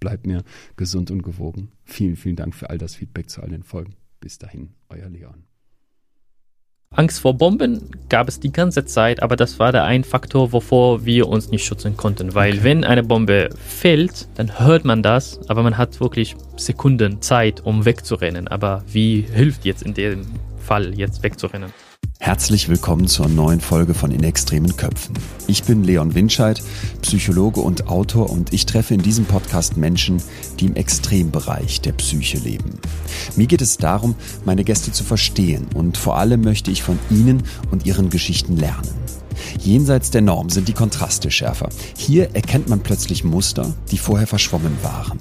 bleibt mir gesund und gewogen. Vielen, vielen Dank für all das Feedback zu all den Folgen. Bis dahin, euer Leon. Angst vor Bomben gab es die ganze Zeit, aber das war der ein Faktor, wovor wir uns nicht schützen konnten. Weil okay. wenn eine Bombe fällt, dann hört man das, aber man hat wirklich Sekunden Zeit, um wegzurennen. Aber wie hilft jetzt in dem Fall jetzt wegzurennen? Herzlich willkommen zur neuen Folge von In extremen Köpfen. Ich bin Leon Winscheid, Psychologe und Autor und ich treffe in diesem Podcast Menschen, die im Extrembereich der Psyche leben. Mir geht es darum, meine Gäste zu verstehen und vor allem möchte ich von ihnen und ihren Geschichten lernen. Jenseits der Norm sind die Kontraste schärfer. Hier erkennt man plötzlich Muster, die vorher verschwommen waren.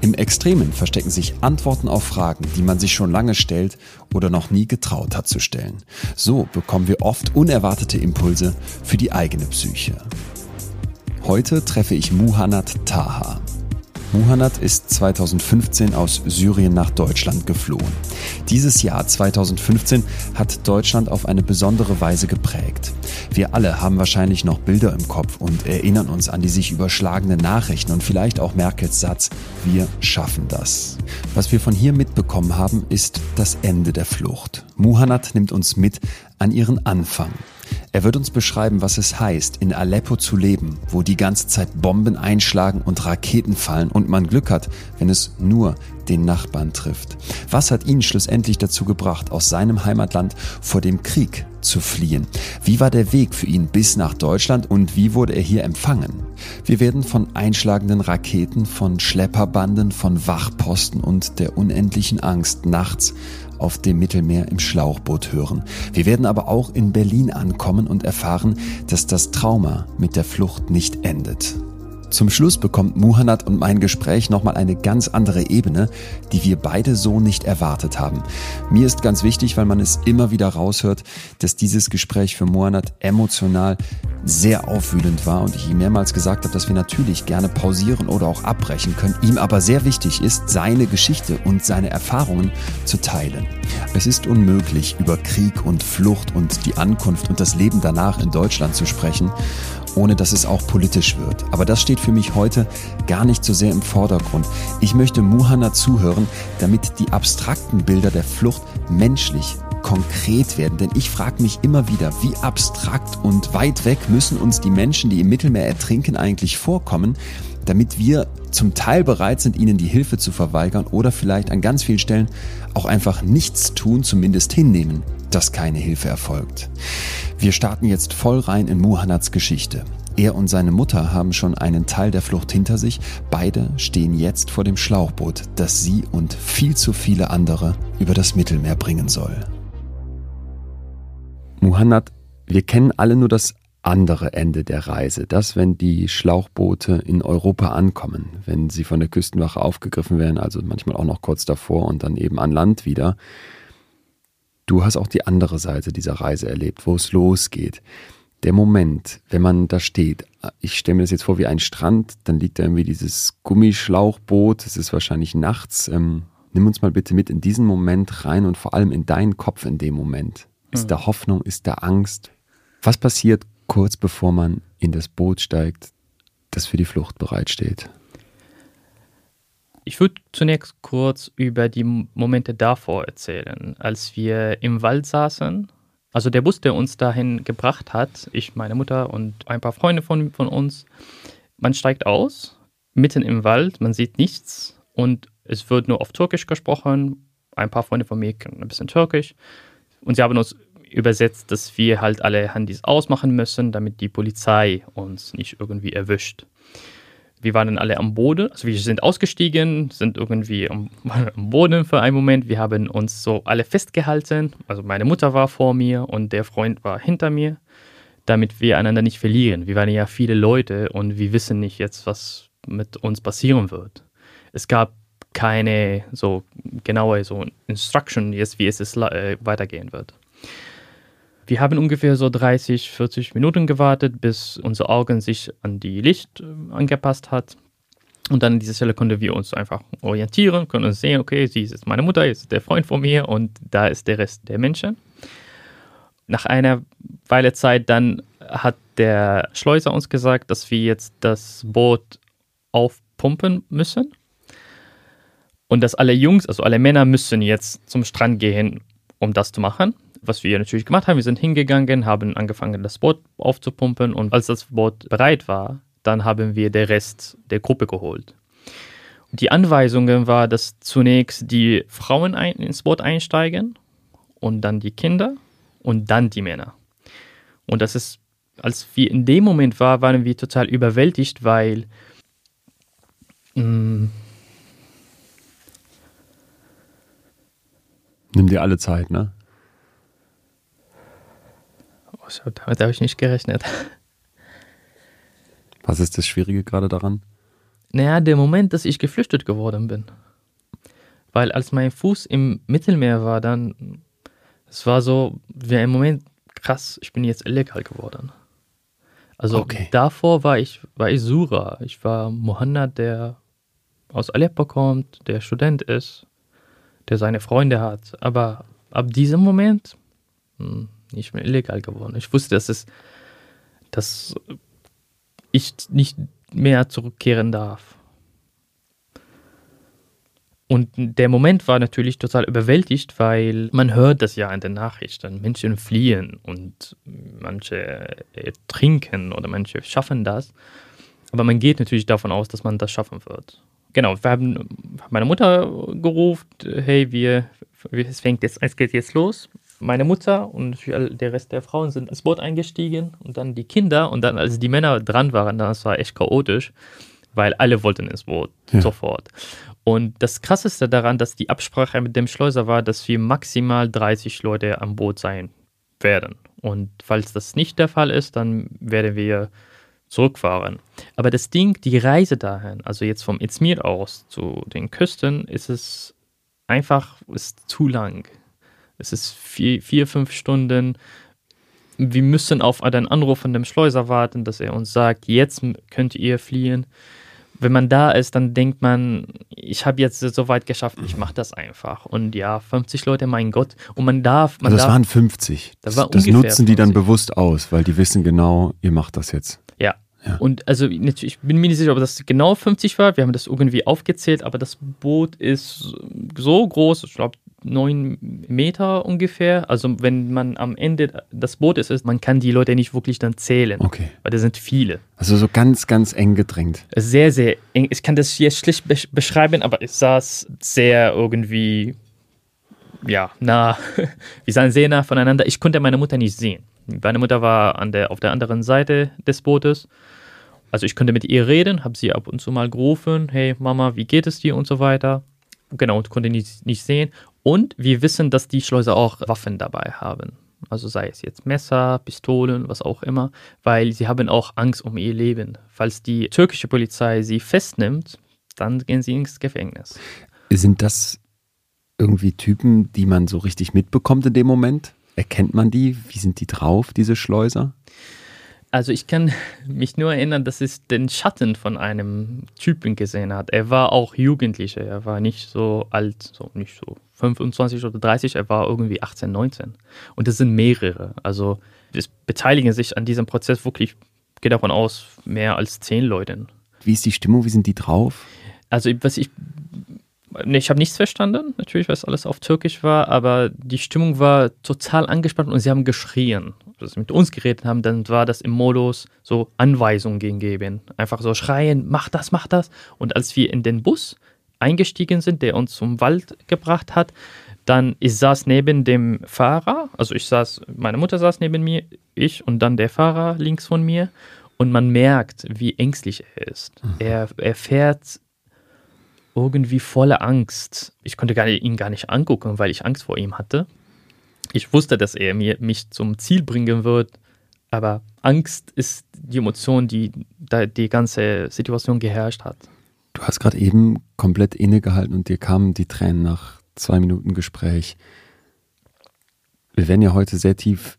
Im Extremen verstecken sich Antworten auf Fragen, die man sich schon lange stellt oder noch nie getraut hat zu stellen. So bekommen wir oft unerwartete Impulse für die eigene Psyche. Heute treffe ich Muhannad Taha. Muhannad ist 2015 aus Syrien nach Deutschland geflohen. Dieses Jahr 2015 hat Deutschland auf eine besondere Weise geprägt. Wir alle haben wahrscheinlich noch Bilder im Kopf und erinnern uns an die sich überschlagenden Nachrichten und vielleicht auch Merkels Satz, wir schaffen das. Was wir von hier mitbekommen haben, ist das Ende der Flucht. Muhannad nimmt uns mit an ihren Anfang. Er wird uns beschreiben, was es heißt, in Aleppo zu leben, wo die ganze Zeit Bomben einschlagen und Raketen fallen und man Glück hat, wenn es nur den Nachbarn trifft. Was hat ihn schlussendlich dazu gebracht, aus seinem Heimatland vor dem Krieg zu fliehen? Wie war der Weg für ihn bis nach Deutschland und wie wurde er hier empfangen? Wir werden von einschlagenden Raketen, von Schlepperbanden, von Wachposten und der unendlichen Angst nachts auf dem Mittelmeer im Schlauchboot hören. Wir werden aber auch in Berlin ankommen und erfahren, dass das Trauma mit der Flucht nicht endet. Zum Schluss bekommt Muhannad und mein Gespräch nochmal eine ganz andere Ebene, die wir beide so nicht erwartet haben. Mir ist ganz wichtig, weil man es immer wieder raushört, dass dieses Gespräch für Muhannad emotional sehr aufwühlend war und ich ihm mehrmals gesagt habe, dass wir natürlich gerne pausieren oder auch abbrechen können, ihm aber sehr wichtig ist, seine Geschichte und seine Erfahrungen zu teilen. Es ist unmöglich, über Krieg und Flucht und die Ankunft und das Leben danach in Deutschland zu sprechen ohne dass es auch politisch wird. Aber das steht für mich heute gar nicht so sehr im Vordergrund. Ich möchte Muhanna zuhören, damit die abstrakten Bilder der Flucht menschlich konkret werden. Denn ich frage mich immer wieder, wie abstrakt und weit weg müssen uns die Menschen, die im Mittelmeer ertrinken, eigentlich vorkommen, damit wir zum Teil bereit sind, ihnen die Hilfe zu verweigern oder vielleicht an ganz vielen Stellen auch einfach nichts tun, zumindest hinnehmen, dass keine Hilfe erfolgt. Wir starten jetzt voll rein in Muhannads Geschichte. Er und seine Mutter haben schon einen Teil der Flucht hinter sich. Beide stehen jetzt vor dem Schlauchboot, das sie und viel zu viele andere über das Mittelmeer bringen soll. Muhannad, wir kennen alle nur das andere Ende der Reise. Das, wenn die Schlauchboote in Europa ankommen, wenn sie von der Küstenwache aufgegriffen werden, also manchmal auch noch kurz davor und dann eben an Land wieder. Du hast auch die andere Seite dieser Reise erlebt, wo es losgeht. Der Moment, wenn man da steht, ich stelle mir das jetzt vor wie ein Strand, dann liegt da irgendwie dieses Gummischlauchboot, es ist wahrscheinlich nachts. Ähm, nimm uns mal bitte mit in diesen Moment rein und vor allem in deinen Kopf in dem Moment. Ist mhm. da Hoffnung, ist da Angst? Was passiert kurz bevor man in das Boot steigt, das für die Flucht bereitsteht? Ich würde zunächst kurz über die Momente davor erzählen, als wir im Wald saßen. Also der Bus, der uns dahin gebracht hat, ich, meine Mutter und ein paar Freunde von, von uns, man steigt aus, mitten im Wald, man sieht nichts und es wird nur auf Türkisch gesprochen ein paar Freunde von mir können ein bisschen Türkisch. Und sie haben uns übersetzt, dass wir halt alle Handys ausmachen müssen, damit die Polizei uns nicht irgendwie erwischt. Wir waren dann alle am Boden, also wir sind ausgestiegen, sind irgendwie am, am, Boden für einen Moment. Wir haben uns so alle festgehalten. Also meine Mutter war vor mir und der Freund war hinter mir, damit wir einander nicht verlieren. Wir waren ja viele Leute und wir wissen nicht jetzt, was mit uns passieren wird. Es gab keine so genaue so Instruction, jetzt wie es äh, weitergehen wird. Wir haben ungefähr so 30, 40 Minuten gewartet, bis unsere Augen sich an die Licht äh, angepasst hat. Und dann an dieser Stelle konnten wir uns einfach orientieren, können uns sehen, okay, sie ist meine Mutter, jetzt ist der Freund von mir und da ist der Rest der Menschen. Nach einer Weile Zeit dann hat der Schleuser uns gesagt, dass wir jetzt das Boot aufpumpen müssen und dass alle Jungs, also alle Männer müssen jetzt zum Strand gehen, um das zu machen. Was wir natürlich gemacht haben, wir sind hingegangen, haben angefangen, das Boot aufzupumpen und als das Boot bereit war, dann haben wir den Rest der Gruppe geholt. Die Anweisungen war, dass zunächst die Frauen ein, ins Boot einsteigen und dann die Kinder und dann die Männer. Und das ist, als wir in dem Moment waren, waren wir total überwältigt, weil mh, mm, Nimm dir alle Zeit, ne? Oh, damit habe ich nicht gerechnet. Was ist das Schwierige gerade daran? Naja, der Moment, dass ich geflüchtet geworden bin. Weil als mein Fuß im Mittelmeer war, dann, es war so, wie ein Moment, krass, ich bin jetzt illegal geworden. Also okay. davor war ich, war ich Sura. Ich war Mohammed, der aus Aleppo kommt, der Student ist der seine Freunde hat. Aber ab diesem Moment hm, ich bin illegal geworden. Ich wusste, dass es, dass ich nicht mehr zurückkehren darf. Und der Moment war natürlich total überwältigt, weil man hört das ja in den Nachrichten. Menschen fliehen und manche trinken oder manche schaffen das. Aber man geht natürlich davon aus, dass man das schaffen wird genau, wir haben meine Mutter gerufen, hey, wir, es fängt jetzt, es geht jetzt los. Meine Mutter und der Rest der Frauen sind ins Boot eingestiegen und dann die Kinder und dann, als die Männer dran waren, das war echt chaotisch, weil alle wollten ins Boot ja. sofort. Und das Krasseste daran, dass die Absprache mit dem Schleuser war, dass wir maximal 30 Leute am Boot sein werden. Und falls das nicht der Fall ist, dann werden wir zurückfahren. Aber das Ding, die Reise dahin, also jetzt vom Izmir aus zu den Küsten, ist es einfach ist zu lang. Es ist vier, vier fünf Stunden. Wir müssen auf einen Anruf von dem Schleuser warten, dass er uns sagt, jetzt könnt ihr fliehen. Wenn man da ist, dann denkt man, ich habe jetzt so weit geschafft, ich mache das einfach. Und ja, 50 Leute, mein Gott. Und man darf. Man also das darf, waren 50. Das, das, das nutzen die dann bewusst aus, weil die wissen genau, ihr macht das jetzt. Ja, und also ich bin mir nicht sicher, ob das genau 50 war. Wir haben das irgendwie aufgezählt, aber das Boot ist so groß, ich glaube neun Meter ungefähr. Also wenn man am Ende das Boot ist, ist, man kann die Leute nicht wirklich dann zählen. Okay. Weil da sind viele. Also so ganz, ganz eng gedrängt. Sehr, sehr eng. Ich kann das hier schlicht beschreiben, aber es saß sehr irgendwie, ja, nah. Wir sahen sehr nah voneinander. Ich konnte meine Mutter nicht sehen. Meine Mutter war an der, auf der anderen Seite des Bootes. Also ich konnte mit ihr reden, habe sie ab und zu mal gerufen, hey Mama, wie geht es dir und so weiter. Genau, und konnte nicht, nicht sehen. Und wir wissen, dass die Schleuser auch Waffen dabei haben. Also sei es jetzt Messer, Pistolen, was auch immer, weil sie haben auch Angst um ihr Leben. Falls die türkische Polizei sie festnimmt, dann gehen sie ins Gefängnis. Sind das irgendwie Typen, die man so richtig mitbekommt in dem Moment? Erkennt man die? Wie sind die drauf, diese Schleuser? Also ich kann mich nur erinnern, dass es den Schatten von einem Typen gesehen hat. Er war auch Jugendlicher, er war nicht so alt, so nicht so 25 oder 30, er war irgendwie 18, 19. Und es sind mehrere. Also es beteiligen sich an diesem Prozess wirklich, ich gehe davon aus, mehr als zehn Leute. Wie ist die Stimmung? Wie sind die drauf? Also was ich Nee, ich habe nichts verstanden, natürlich, weil es alles auf Türkisch war, aber die Stimmung war total angespannt und sie haben geschrien. Als sie mit uns geredet haben, dann war das im Modus so Anweisungen geben. Einfach so schreien, mach das, mach das. Und als wir in den Bus eingestiegen sind, der uns zum Wald gebracht hat. Dann ich saß neben dem Fahrer, also ich saß, meine Mutter saß neben mir, ich und dann der Fahrer links von mir. Und man merkt, wie ängstlich er ist. Mhm. Er, er fährt irgendwie voller Angst. Ich konnte gar nicht, ihn gar nicht angucken, weil ich Angst vor ihm hatte. Ich wusste, dass er mir, mich zum Ziel bringen wird, aber Angst ist die Emotion, die da die ganze Situation geherrscht hat. Du hast gerade eben komplett innegehalten und dir kamen die Tränen nach zwei Minuten Gespräch. Wir werden ja heute sehr tief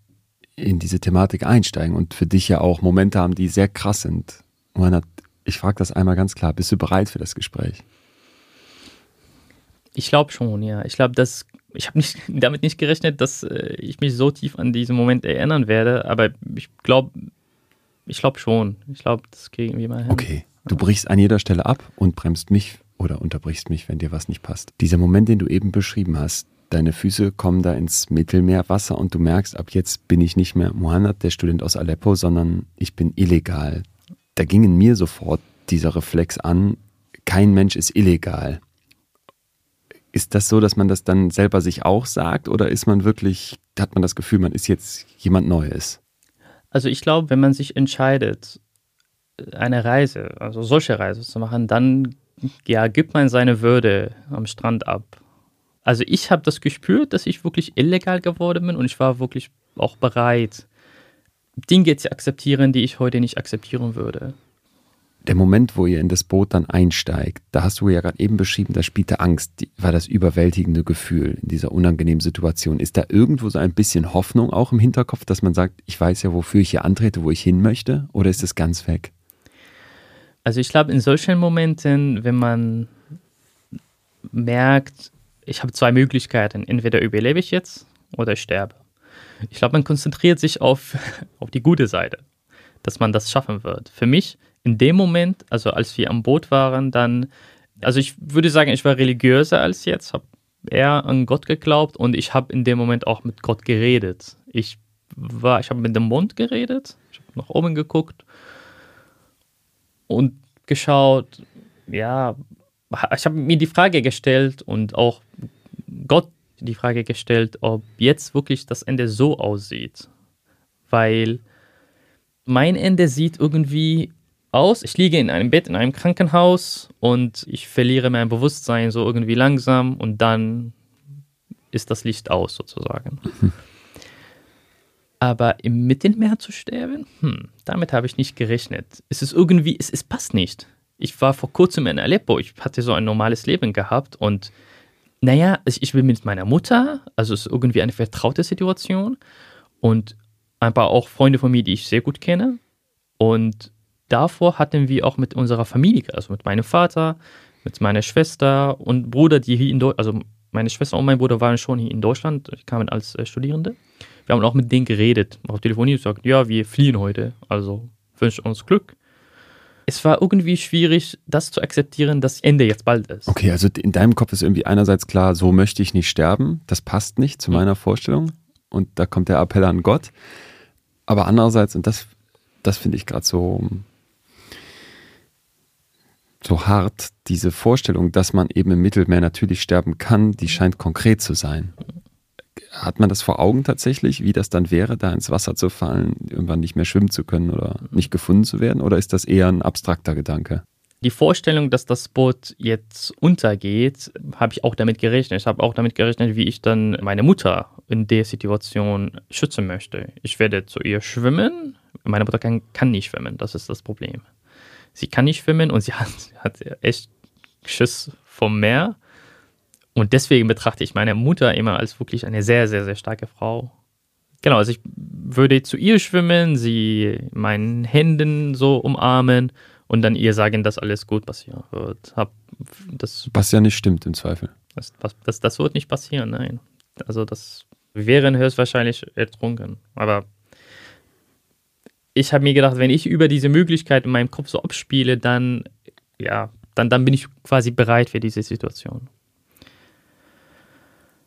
in diese Thematik einsteigen und für dich ja auch Momente haben, die sehr krass sind. ich frage das einmal ganz klar, bist du bereit für das Gespräch? Ich glaube schon, ja. Ich glaube, dass ich habe nicht damit nicht gerechnet, dass äh, ich mich so tief an diesen Moment erinnern werde, aber ich glaube, ich glaube schon. Ich glaube, das kriegen wir mal hin. Okay, du brichst an jeder Stelle ab und bremst mich oder unterbrichst mich, wenn dir was nicht passt. Dieser Moment, den du eben beschrieben hast, deine Füße kommen da ins Mittelmeerwasser und du merkst, ab jetzt bin ich nicht mehr Mohammed, der Student aus Aleppo, sondern ich bin illegal. Da ging in mir sofort dieser Reflex an, kein Mensch ist illegal. Ist das so, dass man das dann selber sich auch sagt oder ist man wirklich, hat man das Gefühl, man ist jetzt jemand Neues? Also ich glaube, wenn man sich entscheidet, eine Reise, also solche Reise zu machen, dann ja, gibt man seine Würde am Strand ab. Also ich habe das gespürt, dass ich wirklich illegal geworden bin und ich war wirklich auch bereit, Dinge zu akzeptieren, die ich heute nicht akzeptieren würde der Moment, wo ihr in das Boot dann einsteigt, da hast du ja gerade eben beschrieben, da spielte Angst, war das überwältigende Gefühl in dieser unangenehmen Situation. Ist da irgendwo so ein bisschen Hoffnung auch im Hinterkopf, dass man sagt, ich weiß ja, wofür ich hier antrete, wo ich hin möchte? Oder ist es ganz weg? Also ich glaube, in solchen Momenten, wenn man merkt, ich habe zwei Möglichkeiten, entweder überlebe ich jetzt oder ich sterbe. Ich glaube, man konzentriert sich auf, auf die gute Seite, dass man das schaffen wird. Für mich in dem Moment, also als wir am Boot waren, dann, also ich würde sagen, ich war religiöser als jetzt, habe eher an Gott geglaubt und ich habe in dem Moment auch mit Gott geredet. Ich war, ich habe mit dem Mund geredet, ich habe nach oben geguckt und geschaut, ja, ich habe mir die Frage gestellt und auch Gott die Frage gestellt, ob jetzt wirklich das Ende so aussieht. Weil mein Ende sieht irgendwie aus. Ich liege in einem Bett in einem Krankenhaus und ich verliere mein Bewusstsein so irgendwie langsam und dann ist das Licht aus sozusagen. Aber im Mittelmeer zu sterben, hm, damit habe ich nicht gerechnet. Es ist irgendwie, es, es passt nicht. Ich war vor kurzem in Aleppo, ich hatte so ein normales Leben gehabt und naja, ich bin mit meiner Mutter, also es ist irgendwie eine vertraute Situation und ein paar auch Freunde von mir, die ich sehr gut kenne. Und davor hatten wir auch mit unserer Familie, also mit meinem Vater, mit meiner Schwester und Bruder, die hier in Deutschland, also meine Schwester und mein Bruder waren schon hier in Deutschland, kamen als äh, Studierende. Wir haben auch mit denen geredet, auf Telefonie gesagt, ja, wir fliehen heute, also wünsche uns Glück. Es war irgendwie schwierig, das zu akzeptieren, dass Ende jetzt bald ist. Okay, also in deinem Kopf ist irgendwie einerseits klar, so möchte ich nicht sterben, das passt nicht zu meiner Vorstellung und da kommt der Appell an Gott. Aber andererseits, und das, das finde ich gerade so so hart, diese Vorstellung, dass man eben im Mittelmeer natürlich sterben kann, die scheint konkret zu sein. Hat man das vor Augen tatsächlich, wie das dann wäre, da ins Wasser zu fallen, irgendwann nicht mehr schwimmen zu können oder nicht gefunden zu werden? Oder ist das eher ein abstrakter Gedanke? Die Vorstellung, dass das Boot jetzt untergeht, habe ich auch damit gerechnet. Ich habe auch damit gerechnet, wie ich dann meine Mutter in der Situation schützen möchte. Ich werde zu ihr schwimmen. Meine Mutter kann, kann nicht schwimmen, das ist das Problem sie kann nicht schwimmen und sie hat, hat echt Schiss vom Meer. Und deswegen betrachte ich meine Mutter immer als wirklich eine sehr, sehr, sehr starke Frau. Genau, also ich würde zu ihr schwimmen, sie meinen Händen so umarmen und dann ihr sagen, dass alles gut passieren wird. Hab das, Was ja nicht stimmt im Zweifel. Das, das, das wird nicht passieren, nein. Also das wären höchstwahrscheinlich ertrunken. Aber ich habe mir gedacht, wenn ich über diese Möglichkeit in meinem Kopf so abspiele, dann, ja, dann, dann bin ich quasi bereit für diese Situation.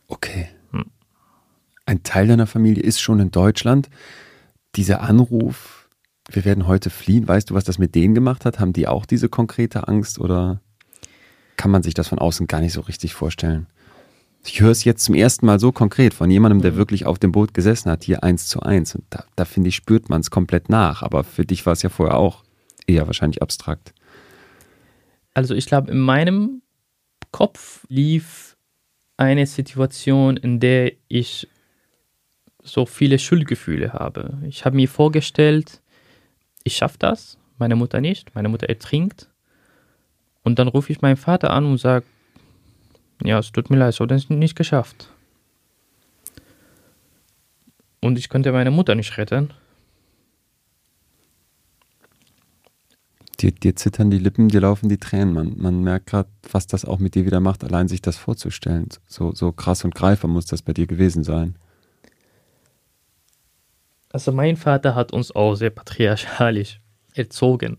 Okay. Hm. Ein Teil deiner Familie ist schon in Deutschland. Dieser Anruf, wir werden heute fliehen, weißt du, was das mit denen gemacht hat? Haben die auch diese konkrete Angst oder? kann man sich das von außen gar nicht so richtig vorstellen. Ich höre es jetzt zum ersten Mal so konkret von jemandem, der mhm. wirklich auf dem Boot gesessen hat, hier eins zu eins. Und da, da finde ich, spürt man es komplett nach. Aber für dich war es ja vorher auch eher wahrscheinlich abstrakt. Also ich glaube, in meinem Kopf lief eine Situation, in der ich so viele Schuldgefühle habe. Ich habe mir vorgestellt, ich schaffe das, meine Mutter nicht, meine Mutter ertrinkt. Und dann rufe ich meinen Vater an und sage, ja, es tut mir leid, so das nicht geschafft. Und ich konnte meine Mutter nicht retten. Dir, dir zittern die Lippen, dir laufen die Tränen. Man, man merkt gerade, was das auch mit dir wieder macht, allein sich das vorzustellen. So, so krass und greifer muss das bei dir gewesen sein. Also mein Vater hat uns auch sehr patriarchalisch erzogen.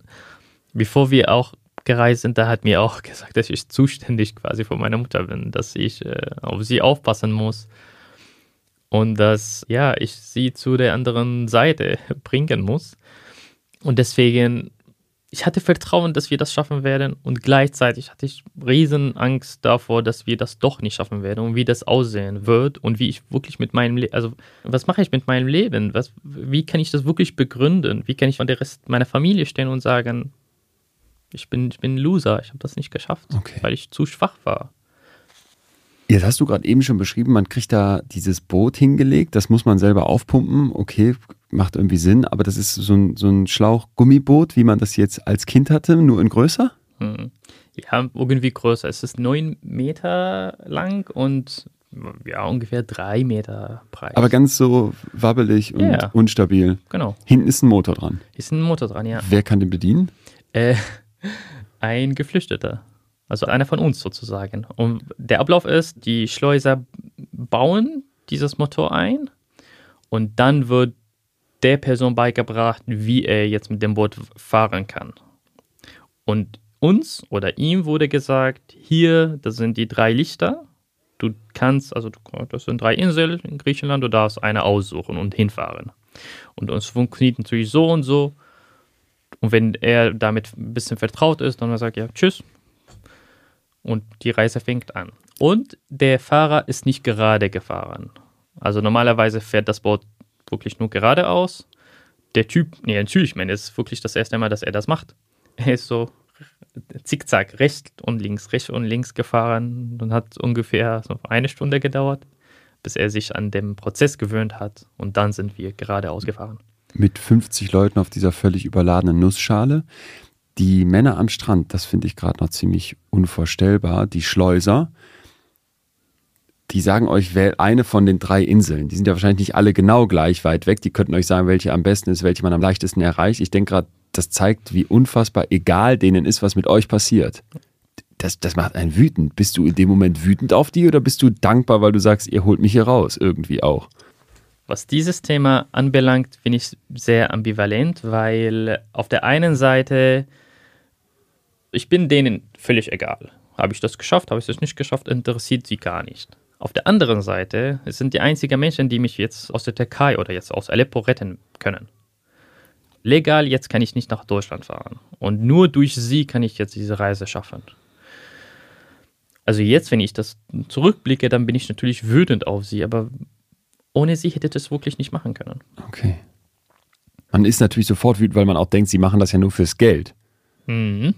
Bevor wir auch gereist sind, da hat mir auch gesagt, dass ich zuständig quasi für meine Mutter bin, dass ich äh, auf sie aufpassen muss und dass ja ich sie zu der anderen Seite bringen muss. Und deswegen ich hatte Vertrauen, dass wir das schaffen werden und gleichzeitig hatte ich riesen Angst davor, dass wir das doch nicht schaffen werden und wie das aussehen wird und wie ich wirklich mit meinem Leben, also was mache ich mit meinem Leben? Was, wie kann ich das wirklich begründen? Wie kann ich an der Rest meiner Familie stehen und sagen, ich bin, ich bin ein Loser, ich habe das nicht geschafft, okay. weil ich zu schwach war. Jetzt hast du gerade eben schon beschrieben, man kriegt da dieses Boot hingelegt, das muss man selber aufpumpen. Okay, macht irgendwie Sinn, aber das ist so ein, so ein Schlauchgummiboot, wie man das jetzt als Kind hatte, nur in größer? Hm. Ja, irgendwie größer. Es ist neun Meter lang und ja, ungefähr drei Meter breit. Aber ganz so wabbelig und ja, unstabil. Genau. Hinten ist ein Motor dran. Ist ein Motor dran, ja. Wer kann den bedienen? Äh, ein Geflüchteter. Also einer von uns sozusagen. Und der Ablauf ist, die Schleuser bauen dieses Motor ein und dann wird der Person beigebracht, wie er jetzt mit dem Boot fahren kann. Und uns oder ihm wurde gesagt, hier, das sind die drei Lichter. Du kannst, also das sind drei Inseln in Griechenland, du darfst eine aussuchen und hinfahren. Und uns funktioniert natürlich so und so. Und wenn er damit ein bisschen vertraut ist, dann sagt er, ja, tschüss. Und die Reise fängt an. Und der Fahrer ist nicht gerade gefahren. Also normalerweise fährt das Boot wirklich nur geradeaus. Der Typ, nee, natürlich, ich meine, es ist wirklich das erste Mal, dass er das macht. Er ist so zickzack rechts und links, rechts und links gefahren und hat ungefähr so eine Stunde gedauert, bis er sich an den Prozess gewöhnt hat. Und dann sind wir geradeaus gefahren. Mit 50 Leuten auf dieser völlig überladenen Nussschale. Die Männer am Strand, das finde ich gerade noch ziemlich unvorstellbar. Die Schleuser, die sagen euch, wählt eine von den drei Inseln. Die sind ja wahrscheinlich nicht alle genau gleich weit weg. Die könnten euch sagen, welche am besten ist, welche man am leichtesten erreicht. Ich denke gerade, das zeigt, wie unfassbar egal denen ist, was mit euch passiert. Das, das macht einen wütend. Bist du in dem Moment wütend auf die oder bist du dankbar, weil du sagst, ihr holt mich hier raus? Irgendwie auch. Was dieses Thema anbelangt, bin ich sehr ambivalent, weil auf der einen Seite, ich bin denen völlig egal. Habe ich das geschafft, habe ich das nicht geschafft, interessiert sie gar nicht. Auf der anderen Seite es sind die einzigen Menschen, die mich jetzt aus der Türkei oder jetzt aus Aleppo retten können. Legal, jetzt kann ich nicht nach Deutschland fahren. Und nur durch sie kann ich jetzt diese Reise schaffen. Also jetzt, wenn ich das zurückblicke, dann bin ich natürlich wütend auf sie, aber ohne sie hätte ich das wirklich nicht machen können. Okay. Man ist natürlich sofort wütend, weil man auch denkt, sie machen das ja nur fürs Geld. Mhm.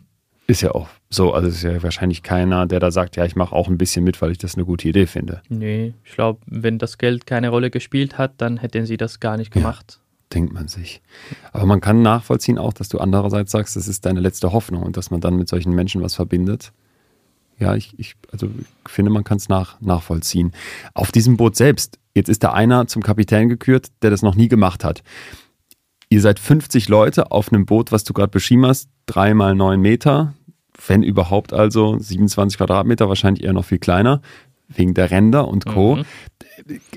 Ist ja auch so. Also ist ja wahrscheinlich keiner, der da sagt, ja, ich mache auch ein bisschen mit, weil ich das eine gute Idee finde. Nee, ich glaube, wenn das Geld keine Rolle gespielt hat, dann hätten sie das gar nicht gemacht. Ja, denkt man sich. Aber man kann nachvollziehen auch, dass du andererseits sagst, das ist deine letzte Hoffnung und dass man dann mit solchen Menschen was verbindet. Ja, ich, ich also ich finde, man kann es nach, nachvollziehen. Auf diesem Boot selbst, jetzt ist da einer zum Kapitän gekürt, der das noch nie gemacht hat. Ihr seid 50 Leute auf einem Boot, was du gerade beschrieben hast, dreimal neun Meter, wenn überhaupt also 27 Quadratmeter, wahrscheinlich eher noch viel kleiner, wegen der Ränder und Co. Mhm.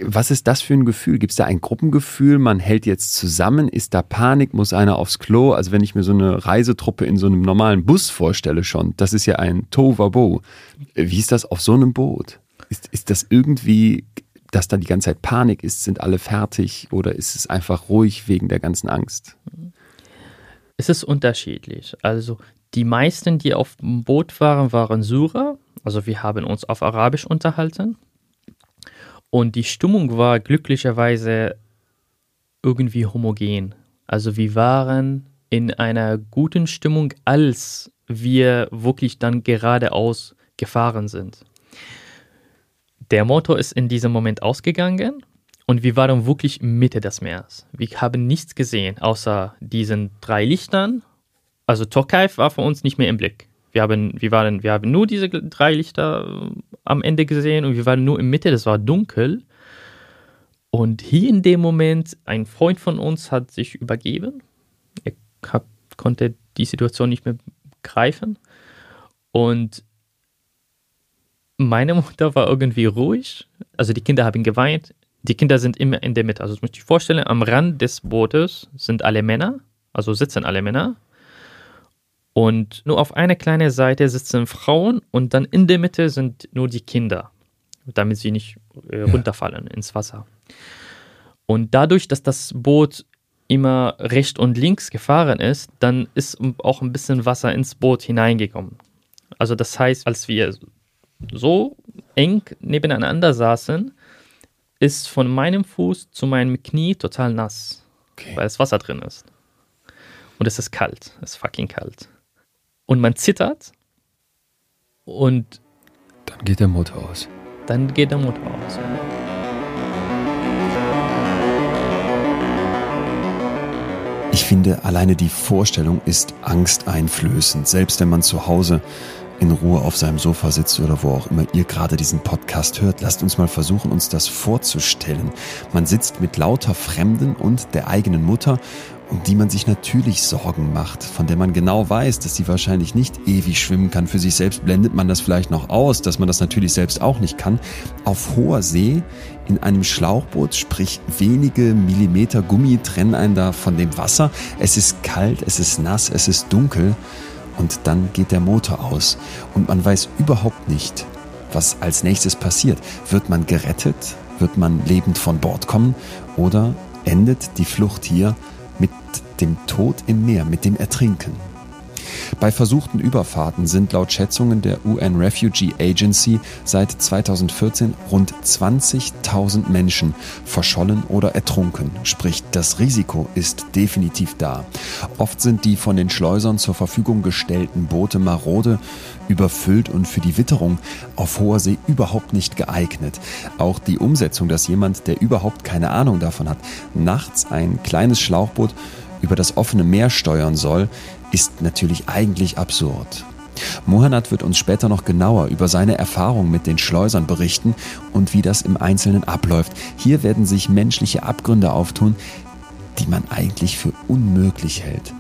Was ist das für ein Gefühl? Gibt es da ein Gruppengefühl? Man hält jetzt zusammen? Ist da Panik? Muss einer aufs Klo? Also wenn ich mir so eine Reisetruppe in so einem normalen Bus vorstelle schon, das ist ja ein Tovabo. Wie ist das auf so einem Boot? Ist, ist das irgendwie, dass da die ganze Zeit Panik ist? Sind alle fertig? Oder ist es einfach ruhig wegen der ganzen Angst? Es ist unterschiedlich. Also Die meisten, die auf dem Boot waren, waren Syrer. Also wir haben uns auf Arabisch unterhalten. Und die Stimmung war glücklicherweise irgendwie homogen. Also wir waren in einer guten Stimmung, als wir wirklich dann geradeaus gefahren sind. Der Motor ist in diesem Moment ausgegangen und wir waren wirklich Mitte des Meeres. Wir haben nichts gesehen, außer diesen drei Lichtern. Also Tokai war für uns nicht mehr im Blick. Wir haben, wir, waren, wir haben nur diese drei Lichter äh, am Ende gesehen und wir waren nur in Mitte, das war dunkel. Und hier in dem Moment, ein Freund von uns hat sich übergeben. Er hat, konnte die Situation nicht mehr greifen. Und meine Mutter war irgendwie ruhig. Also die Kinder haben geweint die Kinder sind immer in der Mitte. Also das möchte ich vorstellen, am Rand des Bootes sind alle Männer, also sitzen alle Männer. Und nur auf einer kleinen Seite sitzen Frauen und dann in der Mitte sind nur die Kinder, damit sie nicht äh, runterfallen ja. ins Wasser. Und dadurch, dass das Boot immer rechts und links gefahren ist, dann ist auch ein bisschen Wasser ins Boot hineingekommen. Also das heißt, als wir so eng nebeneinander saßen, ist von meinem Fuß zu meinem Knie total nass, okay. weil das Wasser drin ist. Und es ist kalt, es ist fucking kalt. Und man zittert und dann geht der Motor aus. Dann geht der Motor aus. Ich finde, alleine die Vorstellung ist angsteinflößend, selbst wenn man zu Hause in Ruhe auf seinem Sofa sitzt oder wo auch immer ihr gerade diesen Podcast hört, lasst uns mal versuchen, uns das vorzustellen. Man sitzt mit lauter Fremden und der eigenen Mutter, um die man sich natürlich Sorgen macht, von der man genau weiß, dass sie wahrscheinlich nicht ewig schwimmen kann. Für sich selbst blendet man das vielleicht noch aus, dass man das natürlich selbst auch nicht kann. Auf hoher See in einem Schlauchboot, sprich wenige Millimeter Gummi trennen einen da von dem Wasser. Es ist kalt, es ist nass, es ist dunkel und dann geht der Motor aus und man weiß überhaupt nicht, was als nächstes passiert. Wird man gerettet? Wird man lebend von Bord kommen? Oder endet die Flucht hier mit dem Tod im Meer, mit dem Ertrinken? Bei versuchten Überfahrten sind laut Schätzungen der UN Refugee Agency seit 2014 rund 20.000 Menschen verschollen oder ertrunken. Sprich, das Risiko ist definitiv da. Oft sind die von den Schleusern zur Verfügung gestellten Boote marode, überfüllt und für die Witterung auf hoher See überhaupt nicht geeignet. Auch die Umsetzung, dass jemand, der überhaupt keine Ahnung davon hat, nachts ein kleines Schlauchboot über das offene Meer steuern soll, ist natürlich eigentlich absurd. Mohanad wird uns später noch genauer über seine Erfahrung mit den Schleusern berichten und wie das im Einzelnen abläuft. Hier werden sich menschliche Abgründe auftun, die man eigentlich für unmöglich hält.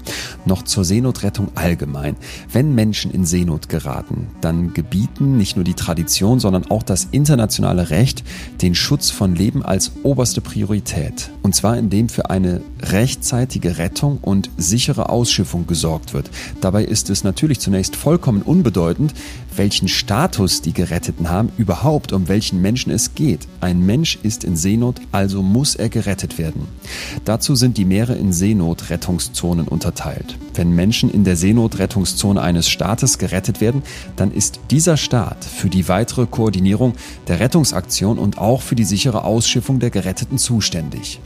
Noch zur Seenotrettung allgemein. Wenn Menschen in Seenot geraten, dann gebieten nicht nur die Tradition, sondern auch das internationale Recht den Schutz von Leben als oberste Priorität. Und zwar indem für eine rechtzeitige Rettung und sichere Ausschiffung gesorgt wird. Dabei ist es natürlich zunächst vollkommen unbedeutend, welchen Status die Geretteten haben, überhaupt um welchen Menschen es geht. Ein Mensch ist in Seenot, also muss er gerettet werden. Dazu sind die Meere in Seenotrettungszonen unterteilt. Wenn Menschen in der Seenotrettungszone eines Staates gerettet werden, dann ist dieser Staat für die weitere Koordinierung der Rettungsaktion und auch für die sichere Ausschiffung der Geretteten zuständig.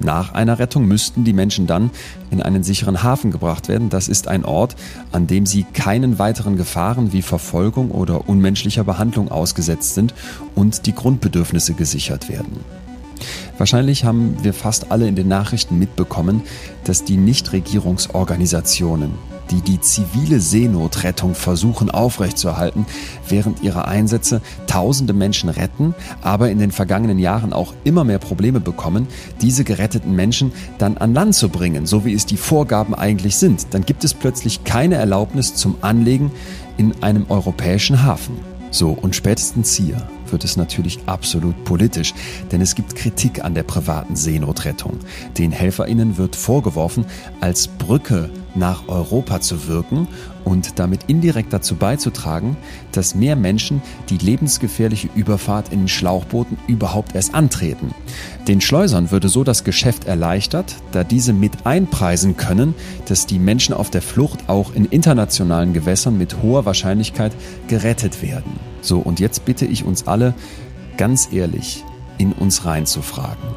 Nach einer Rettung müssten die Menschen dann in einen sicheren Hafen gebracht werden. Das ist ein Ort, an dem sie keinen weiteren Gefahren wie Verfolgung oder unmenschlicher Behandlung ausgesetzt sind und die Grundbedürfnisse gesichert werden. Wahrscheinlich haben wir fast alle in den Nachrichten mitbekommen, dass die Nichtregierungsorganisationen, die die zivile Seenotrettung versuchen aufrechtzuerhalten, während ihrer Einsätze tausende Menschen retten, aber in den vergangenen Jahren auch immer mehr Probleme bekommen, diese geretteten Menschen dann an Land zu bringen, so wie es die Vorgaben eigentlich sind. Dann gibt es plötzlich keine Erlaubnis zum Anlegen in einem europäischen Hafen. So, und spätestens hier wird es natürlich absolut politisch, denn es gibt Kritik an der privaten Seenotrettung. Den HelferInnen wird vorgeworfen, als Brücke nach Europa zu wirken und damit indirekt dazu beizutragen, dass mehr Menschen die lebensgefährliche Überfahrt in Schlauchbooten überhaupt erst antreten. Den Schleusern würde so das Geschäft erleichtert, da diese mit einpreisen können, dass die Menschen auf der Flucht auch in internationalen Gewässern mit hoher Wahrscheinlichkeit gerettet werden. So, und jetzt bitte ich uns alle, ganz ehrlich, in uns reinzufragen.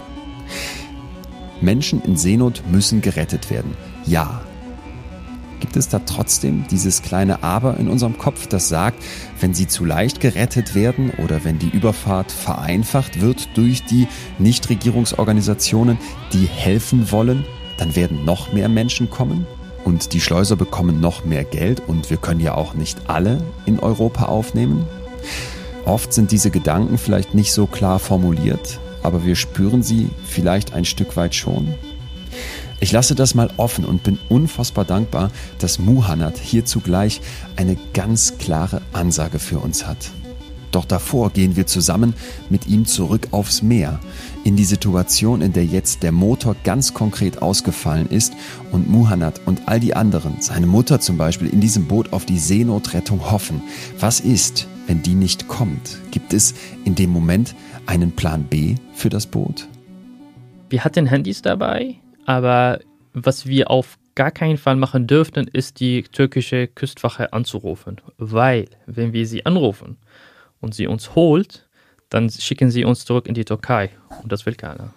Menschen in Seenot müssen gerettet werden. Ja, gibt es da trotzdem dieses kleine Aber in unserem Kopf, das sagt, wenn sie zu leicht gerettet werden oder wenn die Überfahrt vereinfacht wird durch die Nichtregierungsorganisationen, die helfen wollen, dann werden noch mehr Menschen kommen und die Schleuser bekommen noch mehr Geld und wir können ja auch nicht alle in Europa aufnehmen. Oft sind diese Gedanken vielleicht nicht so klar formuliert, aber wir spüren sie vielleicht ein Stück weit schon. Ich lasse das mal offen und bin unfassbar dankbar, dass Muhannad hier zugleich eine ganz klare Ansage für uns hat. Doch davor gehen wir zusammen mit ihm zurück aufs Meer, in die Situation, in der jetzt der Motor ganz konkret ausgefallen ist und Muhannad und all die anderen, seine Mutter zum Beispiel, in diesem Boot auf die Seenotrettung hoffen. Was ist, wenn die nicht kommt? Gibt es in dem Moment einen Plan B für das Boot? Wir hatten Handys dabei, aber was wir auf gar keinen Fall machen dürften, ist die türkische Küstwache anzurufen. Weil, wenn wir sie anrufen und sie uns holt, dann schicken sie uns zurück in die Türkei. Und das will keiner.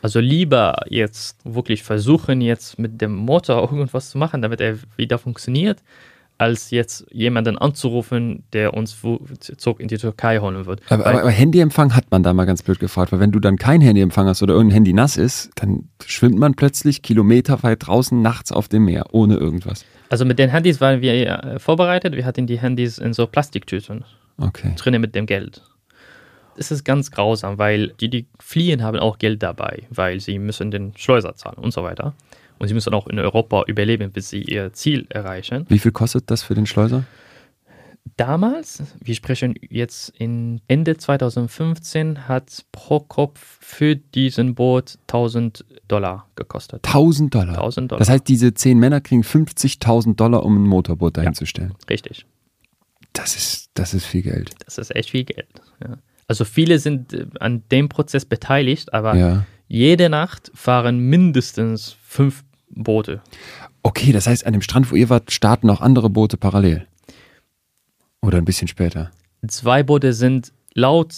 Also lieber jetzt wirklich versuchen, jetzt mit dem Motor irgendwas zu machen, damit er wieder funktioniert, als jetzt jemanden anzurufen, der uns zurück in die Türkei holen wird. Aber, aber, aber, Handyempfang hat man da mal ganz blöd gefragt, weil wenn du dann kein Handyempfang hast oder irgendein Handy nass ist, dann schwimmt man plötzlich kilometerweit draußen nachts auf dem Meer, ohne irgendwas. Also mit den Handys waren wir äh, vorbereitet. Wir hatten die Handys in so Plastiktüten okay. drinnen mit dem Geld. Es ist ganz grausam, weil die, die fliehen, haben auch Geld dabei, weil sie müssen den Schleuser zahlen und so weiter. Und sie müssen auch in Europa überleben, bis sie ihr Ziel erreichen. Wie viel kostet das für den Schleuser? Damals, wir sprechen jetzt in Ende 2015, hat pro Kopf für diesen Boot 1000 Dollar gekostet. 1000 Dollar? 1000 Dollar. Das heißt, diese zehn Männer kriegen 50.000 Dollar, um ein Motorboot dahinzustellen. Ja, richtig. Das ist, das ist viel Geld. Das ist echt viel Geld. Ja. Also viele sind äh, an dem Prozess beteiligt, aber ja. jede Nacht fahren mindestens fünf Boote. Okay, das heißt, an dem Strand, wo ihr wart, starten auch andere Boote parallel. Oder ein bisschen später. Zwei Boote sind laut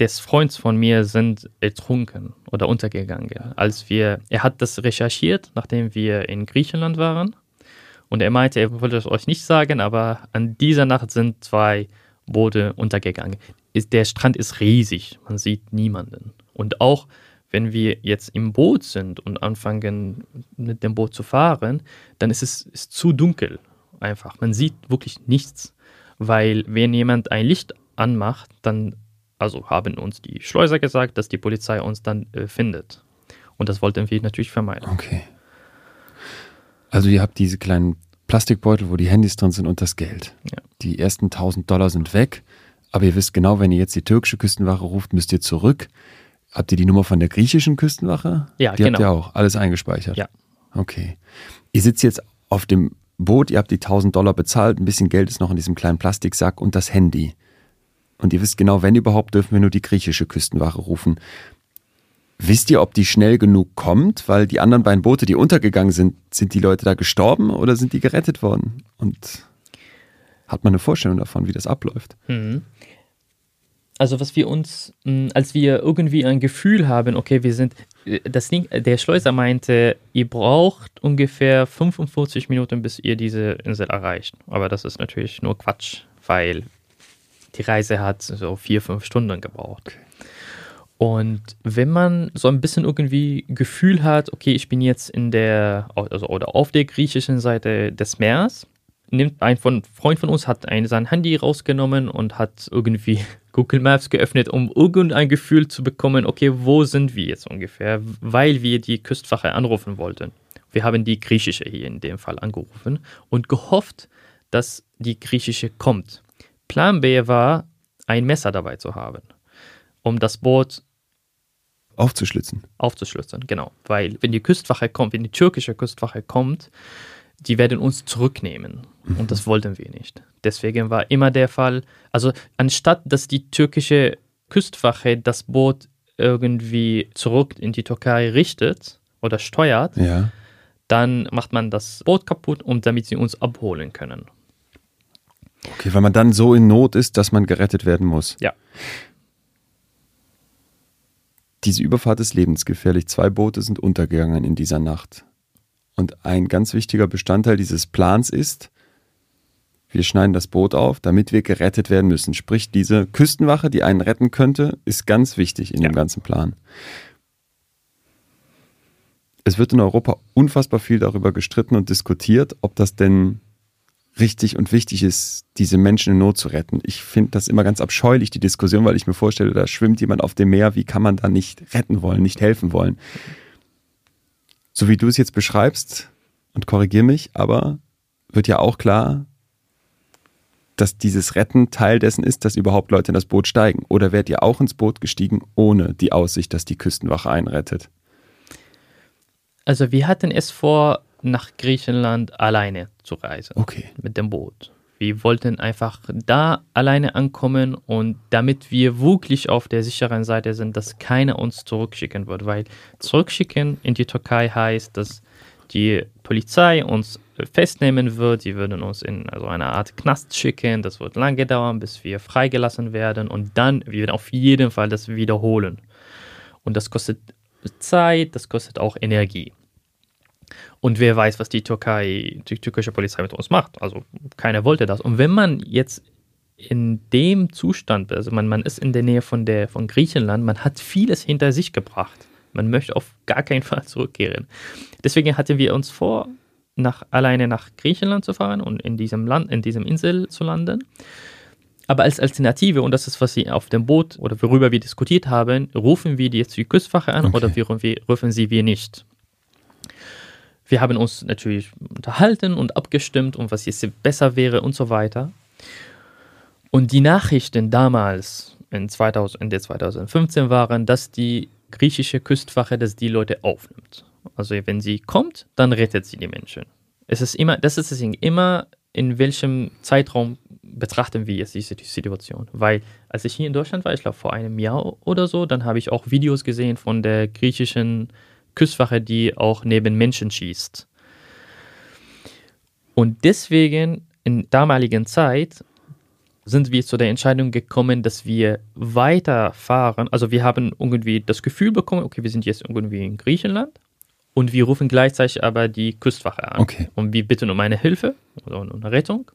des Freunds von mir sind ertrunken oder untergegangen. Als wir, er hat das recherchiert, nachdem wir in Griechenland waren. Und er meinte, er wollte es euch nicht sagen, aber an dieser Nacht sind zwei Boote untergegangen. Der Strand ist riesig, man sieht niemanden. Und auch wenn wir jetzt im Boot sind und anfangen mit dem Boot zu fahren, dann ist es ist zu dunkel einfach. Man sieht wirklich nichts, weil wenn jemand ein Licht anmacht, dann, also haben uns die Schleuser gesagt, dass die Polizei uns dann äh, findet. Und das wollten wir natürlich vermeiden. Okay. Also ihr habt diese kleinen Plastikbeutel, wo die Handys drin sind und das Geld. Ja. Die ersten 1000 Dollar sind weg, aber ihr wisst genau, wenn ihr jetzt die türkische Küstenwache ruft, müsst ihr zurück Habt ihr die Nummer von der griechischen Küstenwache? Ja, die genau. habt ihr auch alles eingespeichert? Ja. Okay. Ihr sitzt jetzt auf dem Boot, ihr habt die 1000 Dollar bezahlt, ein bisschen Geld ist noch in diesem kleinen Plastiksack und das Handy. Und ihr wisst genau, wenn überhaupt, dürfen wir nur die griechische Küstenwache rufen. Wisst ihr, ob die schnell genug kommt? Weil die anderen beiden Boote, die untergegangen sind, sind die Leute da gestorben oder sind die gerettet worden? Und hat man eine Vorstellung davon, wie das abläuft? Mhm also was wir uns, hm, als wir irgendwie ein Gefühl haben, okay, wir sind, äh, das Ding, der Schleuser meinte, ihr braucht ungefähr 45 Minuten, bis ihr diese Insel erreicht. Aber das ist natürlich nur Quatsch, weil die Reise hat so vier, fünf Stunden gebraucht. Und wenn man so ein bisschen irgendwie Gefühl hat, okay, ich bin jetzt in der, also oder auf der griechischen Seite des Meeres, nimmt ein von, Freund von uns hat ein, sein Handy rausgenommen und hat irgendwie Google Maps geöffnet, um irgendein Gefühl zu bekommen, okay, wo sind wir jetzt ungefähr, weil wir die Küstwache anrufen wollten. Wir haben die griechische hier in dem Fall angerufen und gehofft, dass die griechische kommt. Plan B war, ein Messer dabei zu haben, um das Boot aufzuschlitzen. Aufzuschlitzen, genau. Weil wenn die Küstwache kommt, wenn die türkische Küstwache kommt, die werden uns zurücknehmen. Und das wollten wir nicht. Deswegen war immer der Fall, also anstatt dass die türkische Küstwache das Boot irgendwie zurück in die Türkei richtet oder steuert, Ja. dann macht man das Boot kaputt, um damit sie uns abholen können. Okay, weil man dann so in Not ist, dass man gerettet werden muss. Ja. Diese Überfahrt ist lebensgefährlich. Zwei Boote sind untergegangen in dieser Nacht. Und ein ganz wichtiger Bestandteil dieses Plans ist, wir schneiden das Boot auf, damit wir gerettet werden müssen. Sprich, diese Küstenwache, die einen retten könnte, ist ganz wichtig in Ja. dem ganzen Plan. Es wird in Europa unfassbar viel darüber gestritten und diskutiert, ob das denn richtig und wichtig ist, diese Menschen in Not zu retten. Ich finde das immer ganz abscheulich, die Diskussion, weil ich mir vorstelle, da schwimmt jemand auf dem Meer, wie kann man da nicht retten wollen, nicht helfen wollen? So wie du es jetzt beschreibst, und korrigier mich, aber wird ja auch klar, dass dieses Retten Teil dessen ist, dass überhaupt Leute in das Boot steigen. Oder wärt ihr auch ins Boot gestiegen, ohne die Aussicht, dass die Küstenwache einrettet? Also wir hatten es vor, nach Griechenland alleine zu reisen. Okay. mit dem Boot. Wir wollten einfach da alleine ankommen und damit wir wirklich auf der sicheren Seite sind, dass keiner uns zurückschicken wird, weil zurückschicken in die Türkei heißt, dass die Polizei uns festnehmen wird, sie würden uns in also eine Art Knast schicken, das wird lange dauern, bis wir freigelassen werden und dann wir werden auf jeden Fall das wiederholen. Und das kostet Zeit, das kostet auch Energie. Und wer weiß, was die Türkei, die türkische Polizei mit uns macht. Also keiner wollte das. Und wenn man jetzt in dem Zustand, also man, man ist in der Nähe von, der, von Griechenland, man hat vieles hinter sich gebracht. Man möchte auf gar keinen Fall zurückkehren. Deswegen hatten wir uns vor, nach, alleine nach Griechenland zu fahren und in diesem Land, in diesem Insel zu landen. Aber als Alternative, und das ist, was Sie auf dem Boot oder worüber wir diskutiert haben, rufen wir die jetzt die Küstwache an Okay. oder wir, wir, rufen sie wir nicht. Wir haben uns natürlich unterhalten und abgestimmt und was jetzt besser wäre und so weiter. Und die Nachrichten damals, in 2000, Ende 2015, waren, dass die griechische Küstwache, dass die Leute aufnimmt. Also wenn sie kommt, dann rettet sie die Menschen. Es ist immer, das ist deswegen immer, in welchem Zeitraum betrachten wir jetzt diese Situation. Weil als ich hier in Deutschland war, ich glaube vor einem Jahr oder so, dann habe ich auch Videos gesehen von der griechischen Küstwache, die auch neben Menschen schießt. Und deswegen in damaligen Zeit sind wir zu der Entscheidung gekommen, dass wir weiterfahren. Also wir haben irgendwie das Gefühl bekommen, okay, wir sind jetzt irgendwie in Griechenland und wir rufen gleichzeitig aber die Küstwache an. Okay. Und wir bitten um eine Hilfe oder um eine Rettung.